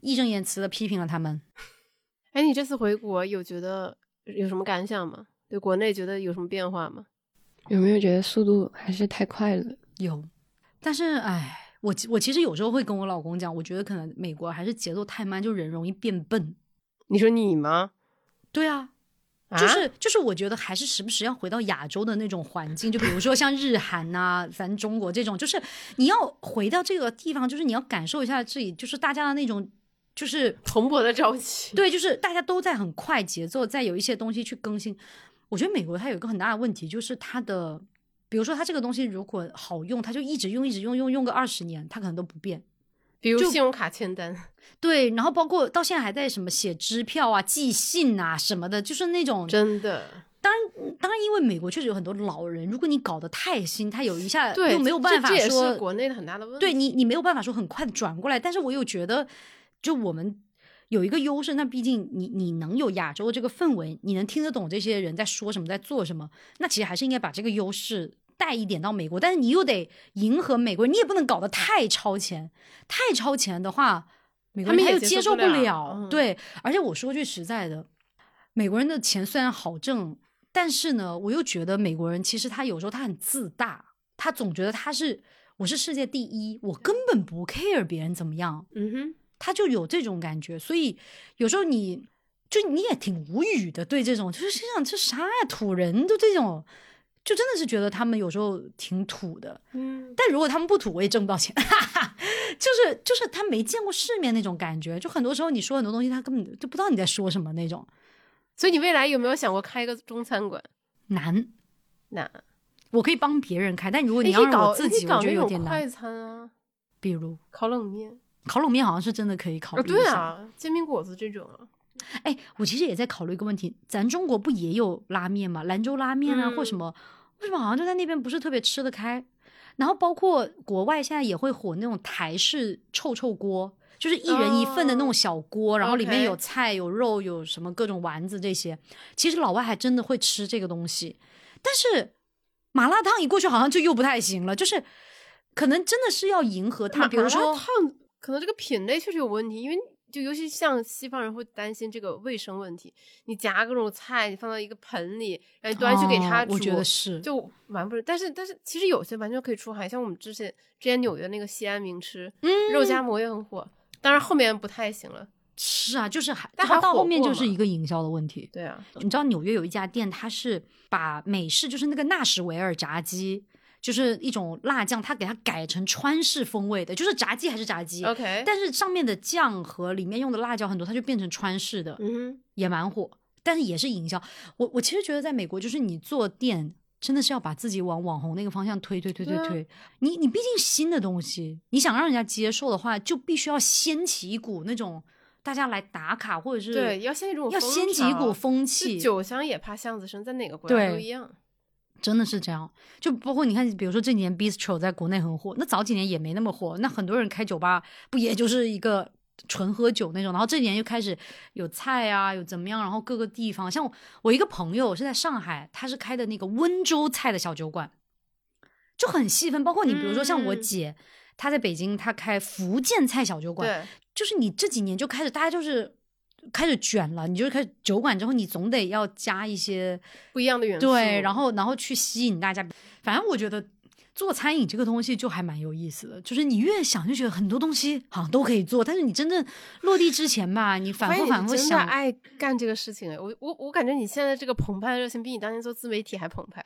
义正言辞的批评了他们。哎，你这次回国有觉得有什么感想吗？对国内觉得有什么变化吗？有没有觉得速度还是太快了？有，但是哎，我我其实有时候会跟我老公讲，我觉得可能美国还是节奏太慢，就人容易变笨。你说你吗？对啊，啊就是就是，我觉得还是时不时要回到亚洲的那种环境，就比如说像日韩呐、咱中国这种，就是你要回到这个地方，就是你要感受一下自己，就是大家的那种，就是 蓬勃的朝气。对，就是大家都在很快节奏，在有一些东西去更新。我觉得美国它有一个很大的问题，就是它的，比如说它这个东西如果好用，它就一直用，一直用，用用个二十年，它可能都不变。比如信用卡签单，对，然后包括到现在还在什么写支票啊、寄信啊什么的，就是那种真的当然，当然，因为美国确实有很多老人，如果你搞得太新，他有一下对，又没有办法这也说是国内的很大的问题。对你，你没有办法说很快的转过来。但是我又觉得，就我们有一个优势，那毕竟你你能有亚洲这个氛围，你能听得懂这些人在说什么，在做什么，那其实还是应该把这个优势带一点到美国。但是你又得迎合美国人，你也不能搞得太超前，太超前的话，美国他们也人他又接受不了了。嗯对，而且我说句实在的，美国人的钱虽然好挣，但是呢，我又觉得美国人其实他有时候他很自大，他总觉得他是我是世界第一，我根本不 care 别人怎么样，嗯哼，他就有这种感觉，所以有时候你就你也挺无语的，对这种就是心想这啥呀，土人都这种，就真的是觉得他们有时候挺土的。嗯，但如果他们不土，我也挣不到钱，哈哈，就是就是他没见过世面那种感觉，就很多时候你说很多东西，他根本就不知道你在说什么那种所以你未来有没有想过开一个中餐馆？难。难我可以帮别人开，但如果你你要搞，自己，我觉得有点难快。餐啊，比如烤冷面烤冷面好像是真的可以考啊，虑一下。对啊，煎饼果子这种啊，哎，我其实也在考虑一个问题，咱中国不也有拉面吗？兰州拉面啊，或嗯什么，为什么好像就在那边不是特别吃得开？然后包括国外现在也会火那种台式臭臭锅，就是一人一份的那种哦小锅，然后里面有菜、有肉、有什么各种丸子这些。其实老外还真的会吃这个东西，但是麻辣烫一过去好像就又不太行了，就是可能真的是要迎合它，麻麻辣比如说烫可能这个品类确实有问题，因为就尤其像西方人会担心这个卫生问题，你夹各种菜，你放到一个盆里，然后端去给他煮，哦我觉得是就完不是。但是但是其实有些完全可以出海，像我们之前之前纽约那个西安名吃，嗯肉夹馍也很火，当然后面不太行了。是啊，就是还但还它到后面就是一个营销的问题。对啊，你知道纽约有一家店，它是把美式就是那个纳什维尔炸鸡，就是一种辣酱，它给它改成川式风味的，就是炸鸡还是炸鸡 OK 但是上面的酱和里面用的辣椒很多，它就变成川式的，嗯，也蛮火，但是也是营销。我我其实觉得在美国，就是你做店。真的是要把自己往网红那个方向推推推推推，你你毕竟新的东西，你想让人家接受的话，就必须要掀起一股那种大家来打卡，或者是对，要掀起这种要掀起一股风气，酒香也怕巷子深，在哪个国家对都一样。真的是这样。就包括你看，比如说这几年 bistro 在国内很火，那早几年也没那么火。那很多人开酒吧，不也就是一个纯喝酒那种？然后这几年又开始有菜啊，有怎么样？然后各个地方，像我我一个朋友是在上海，他是开的那个温州菜的小酒馆，就很细分。包括你比如说像我姐，她在北京，她开福建菜小酒馆，对，就是你这几年就开始，大家就是。开始卷了，你就开始酒馆之后，你总得要加一些不一样的元素，对，然后然后去吸引大家。反正我觉得做餐饮这个东西就还蛮有意思的，就是你越想就觉得很多东西好像都可以做，但是你真正落地之前吧，你反复反复想，爱干这个事情。我我我感觉你现在这个澎湃的热情比你当年做自媒体还澎湃。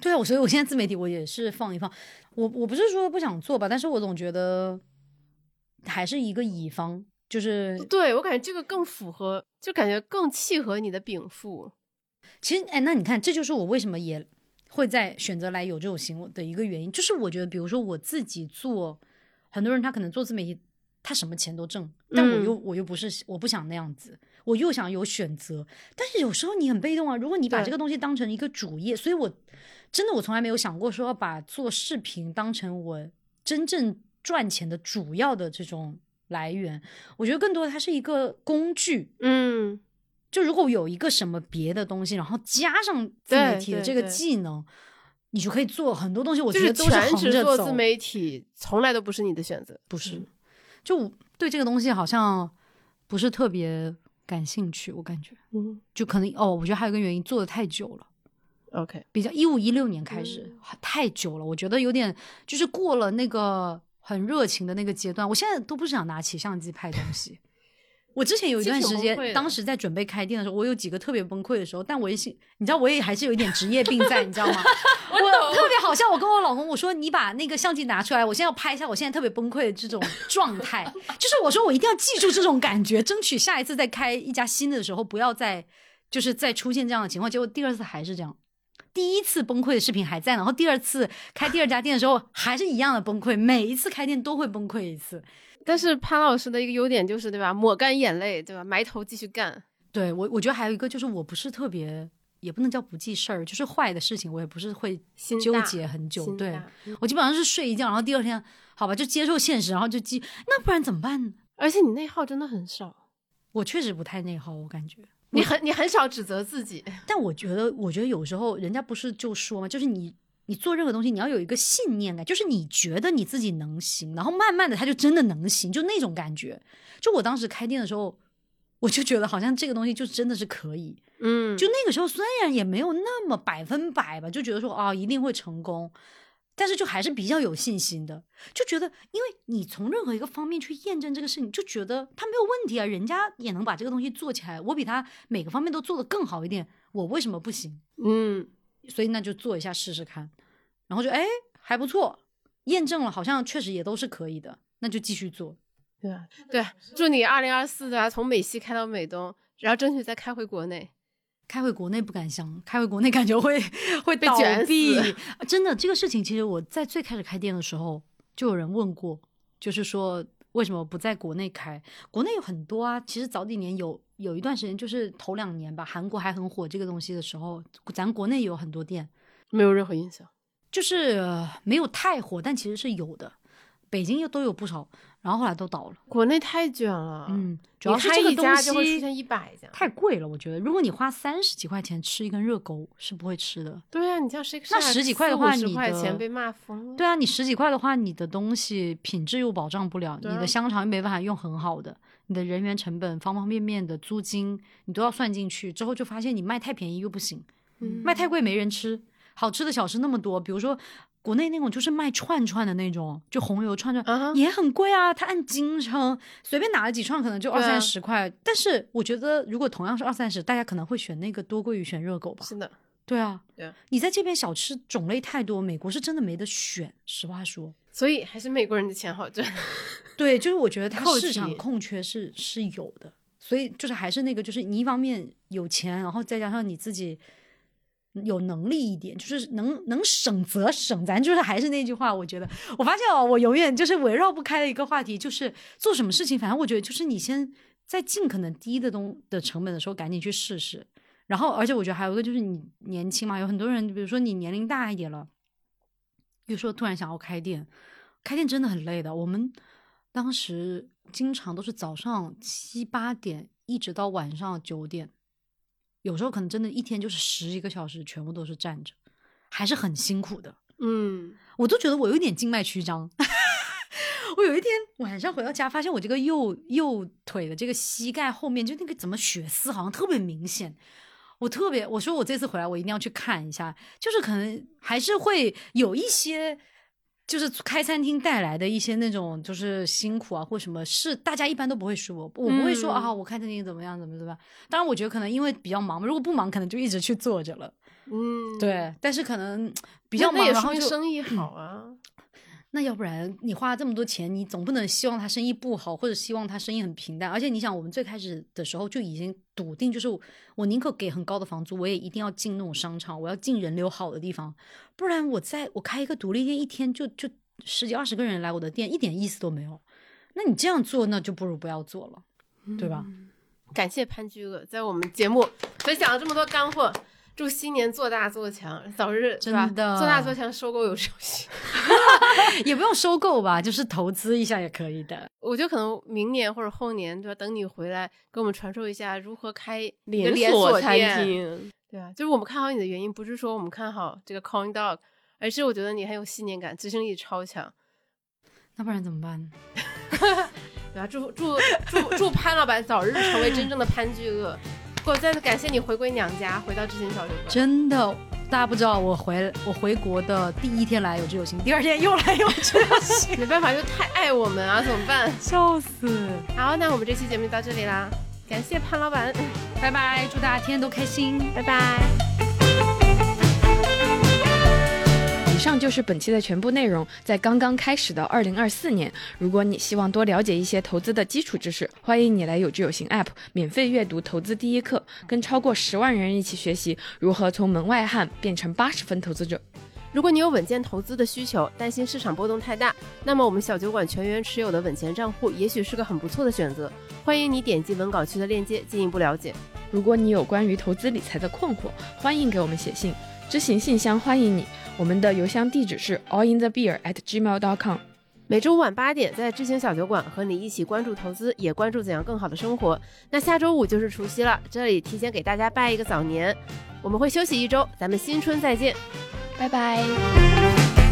对啊，我所以我现在自媒体我也是放一放。我我不是说不想做吧，但是我总觉得还是一个乙方。就是对我感觉这个更符合，就感觉更契合你的禀赋。其实，哎，那你看，这就是我为什么也会在选择来有这种行为的一个原因。就是我觉得，比如说我自己做，很多人他可能做自媒体，他什么钱都挣，但我又我又不是，我不想那样子，我又想有选择。但是有时候你很被动啊，如果你把这个东西当成一个主业，所以我真的我从来没有想过说要把做视频当成我真正赚钱的主要的这种。来源，我觉得更多的它是一个工具，嗯，就如果有一个什么别的东西，然后加上自媒体的这个技能，你就可以做很多东西。我觉得都是全职做自媒体，从来都不是你的选择，不是。就对这个东西好像不是特别感兴趣，我感觉，嗯，就可能哦，我觉得还有一个原因，做的太久了。OK，比较一五一六年开始，太久了，我觉得有点就是过了那个。很热情的那个阶段，我现在都不想拿起相机拍东西。我之前有一段时间，当时在准备开店的时候，我有几个特别崩溃的时候。但我也信，你知道，我也还是有一点职业病在，你知道吗？我特别好笑，我跟我老公我说：“你把那个相机拿出来，我现在要拍一下我现在特别崩溃的这种 状态。”就是我说我一定要记住这种感觉，争取下一次再开一家新的时候，不要再就是再出现这样的情况。结果第二次还是这样。第一次崩溃的视频还在，然后第二次开第二家店的时候还是一样的崩溃。每一次开店都会崩溃一次，但是潘老师的一个优点就是，对吧？抹干眼泪，对吧？埋头继续干。对我，我觉得还有一个就是，我不是特别，也不能叫不记事儿，就是坏的事情我也不是会纠结很久。对我基本上是睡一觉，然后第二天好吧就接受现实，然后就记。那不然怎么办呢？而且你内耗真的很少，我确实不太内耗，我感觉。你很你很少指责自己，但我觉得，我觉得有时候人家不是就说嘛，就是你你做任何东西，你要有一个信念感，就是你觉得你自己能行，然后慢慢的他就真的能行，就那种感觉。就我当时开店的时候，我就觉得好像这个东西就真的是可以，嗯，就那个时候虽然也没有那么百分百吧，就觉得说啊一定会成功。但是就还是比较有信心的，就觉得，因为你从任何一个方面去验证这个事情，就觉得他没有问题啊，人家也能把这个东西做起来，我比他每个方面都做得更好一点，我为什么不行？嗯，所以那就做一下试试看，然后就哎还不错，验证了好像确实也都是可以的，那就继续做。对啊，对，祝你二零二四对吧？从美西开到美东，然后争取再开回国内。开回国内不敢想，开回国内感觉会 会倒闭。真的，这个事情其实我在最开始开店的时候就有人问过，就是说为什么不在国内开？国内有很多啊。其实早几年有有一段时间，就是头两年吧，韩国还很火这个东西的时候，咱国内也有很多店，没有任何印象，就是没有太火，但其实是有的。北京又都有不少。然后后来都倒了，国内太卷了。嗯，主要是这个东西就会出现一百家，太贵了。我觉得，如果你花三十几块钱吃一根热狗，是不会吃的。对啊，你像谁？那十几块的话，你的钱被骂疯了。对啊，你十几块的话，你的东西品质又保障不了，你的香肠又没办法用很好的，你的人员成本、方方面面的租金你都要算进去，之后就发现你卖太便宜又不行，卖太贵没人吃。好吃的小吃那么多，比如说。国内那种就是卖串串的那种，就红油串串也很贵啊，它按斤称，随便拿了几串可能就二三十块。但是我觉得，如果同样是二三十，大家可能会选那个多过于选热狗吧？是的，对啊，对。你在这边小吃种类太多，美国是真的没得选，实话说。所以还是美国人的钱好赚。对，就是我觉得它市场空缺是是有的，所以就是还是那个，就是你一方面有钱，然后再加上你自己。有能力一点，就是能能省则省。咱就是还是那句话，我觉得我发现哦，我永远就是围绕不开的一个话题，就是做什么事情，反正我觉得就是你先在尽可能低的东的成本的时候赶紧去试试，然后，而且我觉得还有一个就是你年轻嘛，有很多人，比如说你年龄大一点了，有时候突然想要开店，开店真的很累的。我们当时经常都是早上七八点一直到晚上九点，有时候可能真的一天就是十一个小时，全部都是站着，还是很辛苦的。嗯，我都觉得我有点静脉曲张。我有一天晚上回到家，发现我这个右右腿的这个膝盖后面就那个怎么血丝好像特别明显。我特别我说我这次回来我一定要去看一下，就是可能还是会有一些，就是开餐厅带来的一些那种就是辛苦啊或什么，是大家一般都不会说，我不会说啊，我开餐厅怎么样怎么怎么样。当然我觉得可能因为比较忙，如果不忙可能就一直去坐着了。嗯，对，但是可能比较忙，然后生意 好啊。那要不然你花这么多钱，你总不能希望他生意不好，或者希望他生意很平淡。而且你想，我们最开始的时候就已经笃定，就是我宁可给很高的房租，我也一定要进那种商场，我要进人流好的地方，不然我在我开一个独立店，一天就就十几二十个人来我的店，一点意思都没有。那你这样做，那就不如不要做了，对吧？感谢潘居哥在我们节目分享了这么多干货。祝新年做大做强，早日真的做大做强，收购有收息，也不用收购吧，就是投资一下也可以的。我觉得可能明年或者后年，对吧？等你回来，给我们传授一下如何开连锁餐厅，对啊，就是我们看好你的原因，不是说我们看好这个 Coin Dog，而是我觉得你很有信念感，执行力超强。那不然怎么办？对啊，祝祝祝祝潘老板早日成为真正的潘巨鳄。我再次感谢你回归娘家，回到知行小酒馆。真的，大家不知道我回我回国的第一天来有志有心，第二天又来有志有心，没办法，就太爱我们啊，怎么办？笑死！好，那我们这期节目就到这里啦，感谢潘老板，拜拜，祝大家天天都开心，拜拜。以上就是本期的全部内容。在刚刚开始的二零二四年，如果你希望多了解一些投资的基础知识，欢迎你来有知有行 App 免费阅读投资第一课，跟超过十万人一起学习如何从门外汉变成八十分投资者。如果你有稳健投资的需求，担心市场波动太大，那么我们小酒馆全员持有的稳钱账户也许是个很不错的选择。欢迎你点击文稿区的链接进一步了解。如果你有关于投资理财的困惑，欢迎给我们写信，知行信箱欢迎你。我们的邮箱地址是 allinthebeer@gmail.com。每周五晚八点，在知行小酒馆和你一起关注投资，也关注怎样更好的生活。那下周五就是除夕了，这里提前给大家拜一个早年。我们会休息一周，咱们新春再见，拜拜。